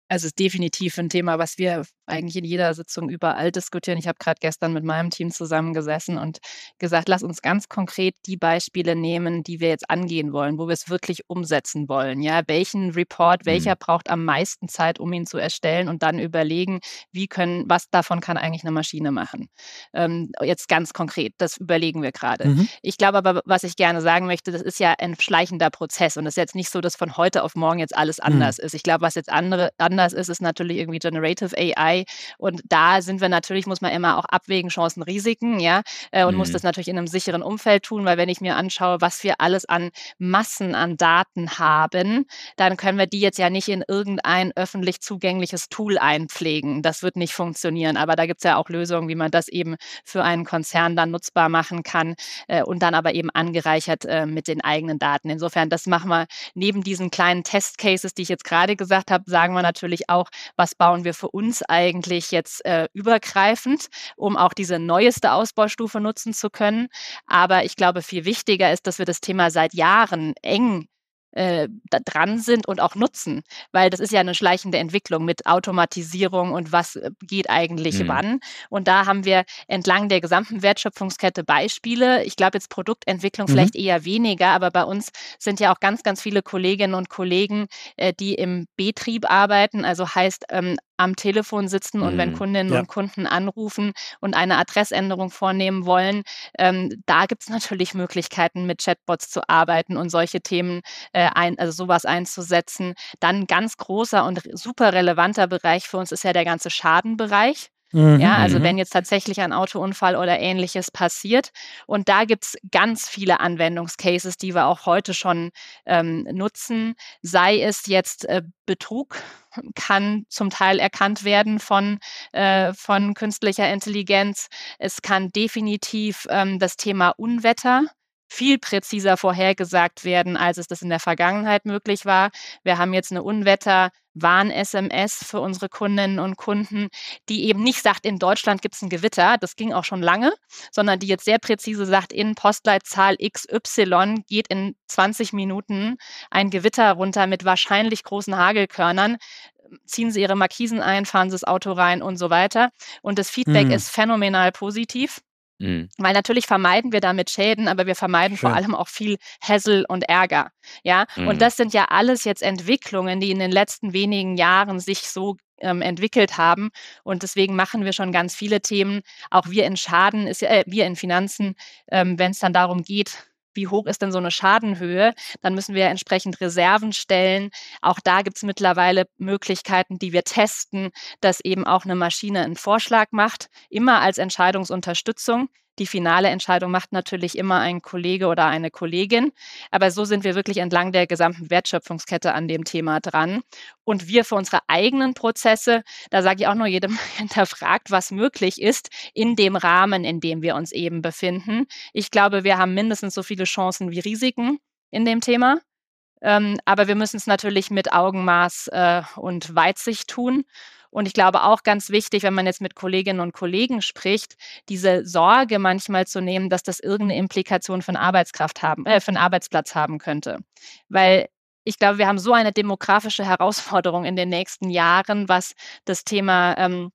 Also es ist definitiv ein Thema, was wir eigentlich in jeder Sitzung überall diskutieren. Ich habe gerade gestern mit meinem Team zusammengesessen und gesagt, lass uns ganz konkret die Beispiele nehmen, die wir jetzt angehen wollen, wo wir es wirklich umsetzen wollen. Ja, welchen Report, welcher mhm. braucht am meisten Zeit, um ihn zu erstellen und dann überlegen, wie können, was davon kann eigentlich eine Maschine machen. Ähm, jetzt ganz konkret, das überlegen wir gerade. Mhm. Ich glaube aber, was ich gerne sagen möchte, das ist ja ein schleichender Prozess und es ist jetzt nicht so, dass von heute auf morgen jetzt alles mhm. anders mhm. ist. Ich glaube, was jetzt andere anders ist, ist natürlich irgendwie Generative AI. Und da sind wir natürlich, muss man immer auch abwägen, Chancen, Risiken, ja, äh, und mhm. muss das natürlich in einem sicheren Umfeld tun, weil wenn ich mir anschaue, was wir alles an Massen an Daten haben, dann können wir die jetzt ja nicht in irgendein öffentlich zugängliches Tool einpflegen. Das wird nicht funktionieren. Aber da gibt es ja auch Lösungen, wie man das eben für einen Konzern dann nutzbar machen kann äh, und dann aber eben angereichert äh, mit den eigenen Daten. Insofern, das machen wir neben diesen kleinen Testcases, die ich jetzt gerade gesagt habe, sagen wir natürlich auch, was bauen wir für uns eigentlich eigentlich jetzt äh, übergreifend, um auch diese neueste Ausbaustufe nutzen zu können. Aber ich glaube, viel wichtiger ist, dass wir das Thema seit Jahren eng äh, dran sind und auch nutzen, weil das ist ja eine schleichende Entwicklung mit Automatisierung und was äh, geht eigentlich mhm. wann. Und da haben wir entlang der gesamten Wertschöpfungskette Beispiele. Ich glaube jetzt Produktentwicklung mhm. vielleicht eher weniger, aber bei uns sind ja auch ganz, ganz viele Kolleginnen und Kollegen, äh, die im Betrieb arbeiten, also heißt ähm, am Telefon sitzen und wenn mhm. Kundinnen ja. und Kunden anrufen und eine Adressänderung vornehmen wollen, ähm, da gibt es natürlich Möglichkeiten, mit Chatbots zu arbeiten und solche Themen, äh, ein, also sowas einzusetzen. Dann ganz großer und super relevanter Bereich für uns ist ja der ganze Schadenbereich. Mhm, ja, also mhm. wenn jetzt tatsächlich ein Autounfall oder ähnliches passiert. Und da gibt es ganz viele Anwendungscases, die wir auch heute schon ähm, nutzen. Sei es jetzt äh, Betrug, kann zum Teil erkannt werden von, äh, von künstlicher Intelligenz. Es kann definitiv ähm, das Thema Unwetter viel präziser vorhergesagt werden, als es das in der Vergangenheit möglich war. Wir haben jetzt eine Unwetter-Warn-SMS für unsere Kundinnen und Kunden, die eben nicht sagt, in Deutschland gibt es ein Gewitter, das ging auch schon lange, sondern die jetzt sehr präzise sagt, in Postleitzahl XY geht in 20 Minuten ein Gewitter runter mit wahrscheinlich großen Hagelkörnern ziehen Sie Ihre Markisen ein, fahren Sie das Auto rein und so weiter. Und das Feedback mhm. ist phänomenal positiv. Mhm. Weil natürlich vermeiden wir damit Schäden, aber wir vermeiden Schön. vor allem auch viel Hassel und Ärger. Ja, mhm. und das sind ja alles jetzt Entwicklungen, die in den letzten wenigen Jahren sich so ähm, entwickelt haben. Und deswegen machen wir schon ganz viele Themen. Auch wir in Schaden, ist, äh, wir in Finanzen, ähm, wenn es dann darum geht, wie hoch ist denn so eine Schadenhöhe, dann müssen wir entsprechend Reserven stellen. Auch da gibt es mittlerweile Möglichkeiten, die wir testen, dass eben auch eine Maschine einen Vorschlag macht, immer als Entscheidungsunterstützung. Die finale Entscheidung macht natürlich immer ein Kollege oder eine Kollegin. Aber so sind wir wirklich entlang der gesamten Wertschöpfungskette an dem Thema dran. Und wir für unsere eigenen Prozesse, da sage ich auch nur jedem hinterfragt, was möglich ist in dem Rahmen, in dem wir uns eben befinden. Ich glaube, wir haben mindestens so viele Chancen wie Risiken in dem Thema. Ähm, aber wir müssen es natürlich mit Augenmaß äh, und Weitsicht tun. Und ich glaube auch ganz wichtig, wenn man jetzt mit Kolleginnen und Kollegen spricht, diese Sorge manchmal zu nehmen, dass das irgendeine Implikation eine Arbeitskraft haben, äh, einen Arbeitsplatz haben könnte. Weil ich glaube, wir haben so eine demografische Herausforderung in den nächsten Jahren, was das Thema ähm,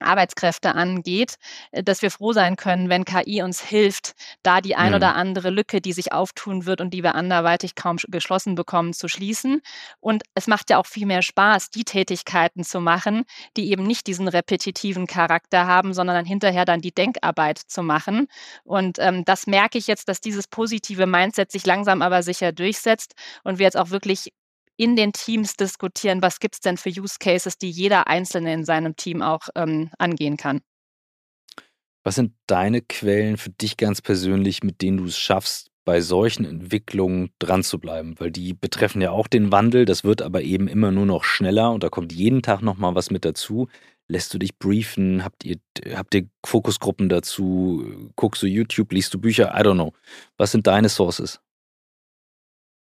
Arbeitskräfte angeht, äh, dass wir froh sein können, wenn KI uns hilft, da die ein oder andere Lücke, die sich auftun wird und die wir anderweitig kaum geschlossen bekommen, zu schließen. Und es macht ja auch viel mehr Spaß, die Tätigkeiten zu machen, die eben nicht diesen repetitiven Charakter haben, sondern dann hinterher dann die Denkarbeit zu machen. Und ähm, das merke ich jetzt, dass dieses positive Mindset sich langsam aber sicher durchsetzt und wir jetzt auch wirklich in den Teams diskutieren, was gibt es denn für Use Cases, die jeder Einzelne in seinem Team auch ähm, angehen kann. Was sind deine Quellen für dich ganz persönlich, mit denen du es schaffst, bei solchen Entwicklungen dran zu bleiben? Weil die betreffen ja auch den Wandel, das wird aber eben immer nur noch schneller und da kommt jeden Tag nochmal was mit dazu. Lässt du dich briefen? Habt ihr, habt ihr Fokusgruppen dazu? Guckst du YouTube? Liest du Bücher? I don't know. Was sind deine Sources?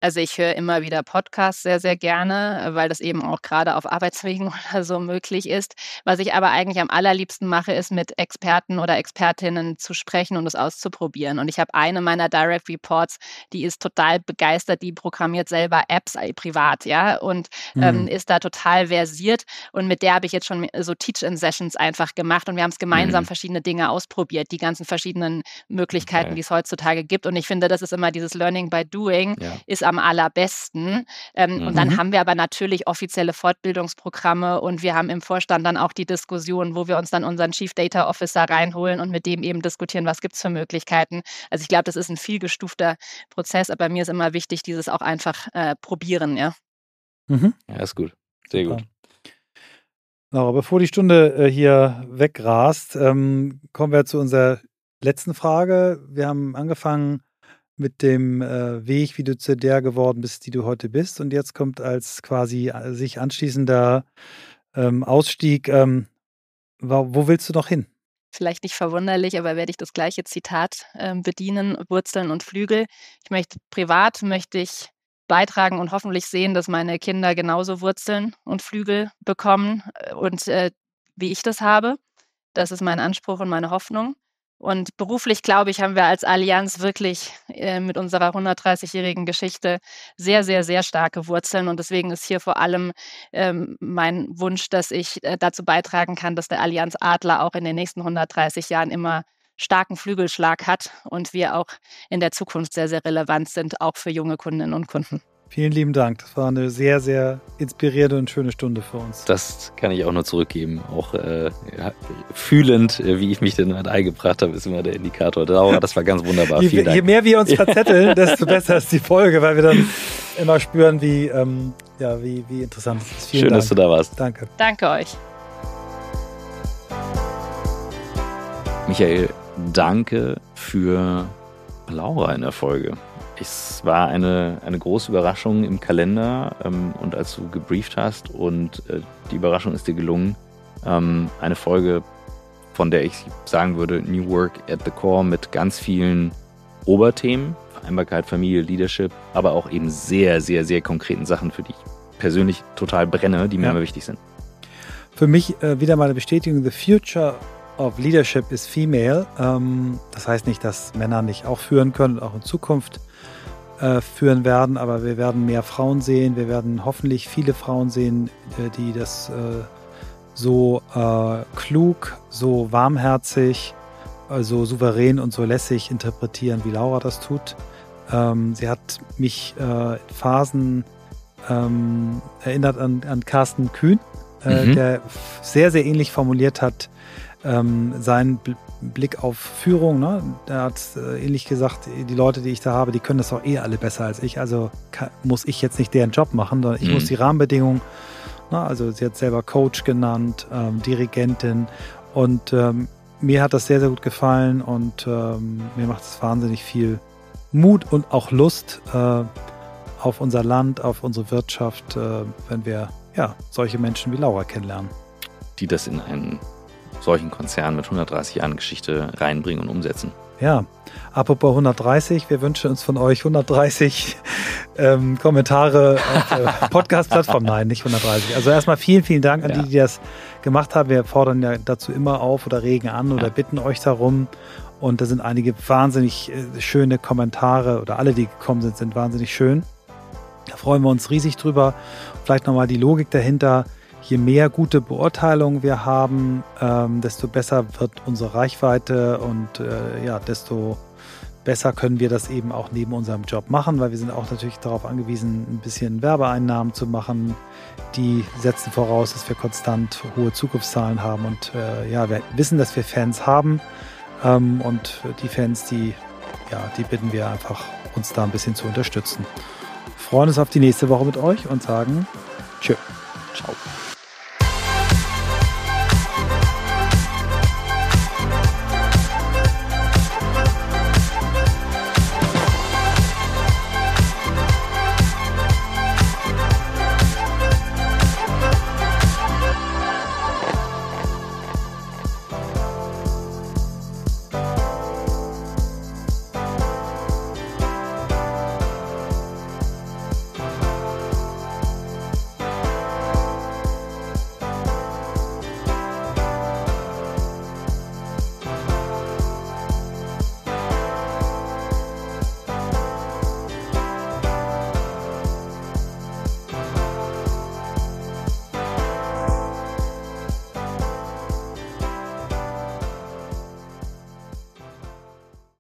Also ich höre immer wieder Podcasts sehr, sehr gerne, weil das eben auch gerade auf Arbeitswegen oder so möglich ist. Was ich aber eigentlich am allerliebsten mache, ist mit Experten oder Expertinnen zu sprechen und es auszuprobieren. Und ich habe eine meiner Direct Reports, die ist total begeistert, die programmiert selber Apps äh, privat, ja, und mhm. ähm, ist da total versiert. Und mit der habe ich jetzt schon so Teach-in-Sessions einfach gemacht und wir haben es gemeinsam mhm. verschiedene Dinge ausprobiert, die ganzen verschiedenen Möglichkeiten, okay. die es heutzutage gibt. Und ich finde, das ist immer dieses Learning by Doing, ja. ist am allerbesten. Ähm, mhm. Und dann mhm. haben wir aber natürlich offizielle Fortbildungsprogramme und wir haben im Vorstand dann auch die Diskussion, wo wir uns dann unseren Chief Data Officer reinholen und mit dem eben diskutieren, was gibt es für Möglichkeiten. Also ich glaube, das ist ein vielgestufter Prozess, aber mir ist immer wichtig, dieses auch einfach äh, probieren, ja. Mhm. Ja, ist gut. Sehr gut. Laura, bevor die Stunde äh, hier wegrast, ähm, kommen wir zu unserer letzten Frage. Wir haben angefangen mit dem äh, Weg, wie du zu der geworden bist, die du heute bist. Und jetzt kommt als quasi äh, sich anschließender ähm, Ausstieg, ähm, wo, wo, willst du noch hin? Vielleicht nicht verwunderlich, aber werde ich das gleiche Zitat äh, bedienen, Wurzeln und Flügel. Ich möchte privat, möchte ich beitragen und hoffentlich sehen, dass meine Kinder genauso Wurzeln und Flügel bekommen äh, und äh, wie ich das habe. Das ist mein Anspruch und meine Hoffnung. Und beruflich, glaube ich, haben wir als Allianz wirklich äh, mit unserer 130-jährigen Geschichte sehr, sehr, sehr starke Wurzeln. Und deswegen ist hier vor allem ähm, mein Wunsch, dass ich äh, dazu beitragen kann, dass der Allianz Adler auch in den nächsten 130 Jahren immer starken Flügelschlag hat und wir auch in der Zukunft sehr, sehr relevant sind, auch für junge Kundinnen und Kunden. Vielen lieben Dank. Das war eine sehr, sehr inspirierende und schöne Stunde für uns. Das kann ich auch nur zurückgeben. Auch äh, ja, fühlend, äh, wie ich mich denn mit eingebracht habe, ist immer der Indikator. Laura, das war ganz wunderbar. je, je, mehr wir uns verzetteln, desto besser ist die Folge, weil wir dann immer spüren, wie, ähm, ja, wie, wie interessant es ist. Vielen Schön, Dank. dass du da warst. Danke. Danke euch. Michael, danke für Laura in der Folge. Es war eine, eine große Überraschung im Kalender ähm, und als du gebrieft hast und äh, die Überraschung ist dir gelungen, ähm, eine Folge, von der ich sagen würde, New Work at the Core mit ganz vielen Oberthemen, Vereinbarkeit, Familie, Leadership, aber auch eben sehr, sehr, sehr konkreten Sachen, für die ich persönlich total brenne, die mir ja. immer wichtig sind. Für mich äh, wieder mal eine Bestätigung, the future of leadership is female. Ähm, das heißt nicht, dass Männer nicht auch führen können, auch in Zukunft äh, führen werden, aber wir werden mehr Frauen sehen. Wir werden hoffentlich viele Frauen sehen, äh, die das äh, so äh, klug, so warmherzig, so souverän und so lässig interpretieren, wie Laura das tut. Ähm, sie hat mich in Phasen ähm, erinnert an, an Carsten Kühn, mhm. der sehr, sehr ähnlich formuliert hat, ähm, seinen Blick auf Führung. Ne? Er hat äh, ähnlich gesagt, die Leute, die ich da habe, die können das auch eh alle besser als ich. Also kann, muss ich jetzt nicht deren Job machen, sondern ich mhm. muss die Rahmenbedingungen, ne? also sie hat selber Coach genannt, ähm, Dirigentin und ähm, mir hat das sehr, sehr gut gefallen und ähm, mir macht es wahnsinnig viel Mut und auch Lust äh, auf unser Land, auf unsere Wirtschaft, äh, wenn wir ja, solche Menschen wie Laura kennenlernen. Die das in einen solchen Konzernen mit 130 Jahren Geschichte reinbringen und umsetzen. Ja, apropos 130, wir wünschen uns von euch 130 ähm, Kommentare auf der Podcast-Plattform. Nein, nicht 130. Also erstmal vielen, vielen Dank an ja. die, die das gemacht haben. Wir fordern ja dazu immer auf oder regen an oder ja. bitten euch darum. Und da sind einige wahnsinnig äh, schöne Kommentare oder alle, die gekommen sind, sind wahnsinnig schön. Da freuen wir uns riesig drüber. Vielleicht nochmal die Logik dahinter je mehr gute Beurteilungen wir haben, ähm, desto besser wird unsere Reichweite und äh, ja, desto besser können wir das eben auch neben unserem Job machen, weil wir sind auch natürlich darauf angewiesen, ein bisschen Werbeeinnahmen zu machen. Die setzen voraus, dass wir konstant hohe Zukunftszahlen haben und äh, ja, wir wissen, dass wir Fans haben ähm, und die Fans, die ja, die bitten wir einfach, uns da ein bisschen zu unterstützen. Wir freuen uns auf die nächste Woche mit euch und sagen Tschö. Ciao.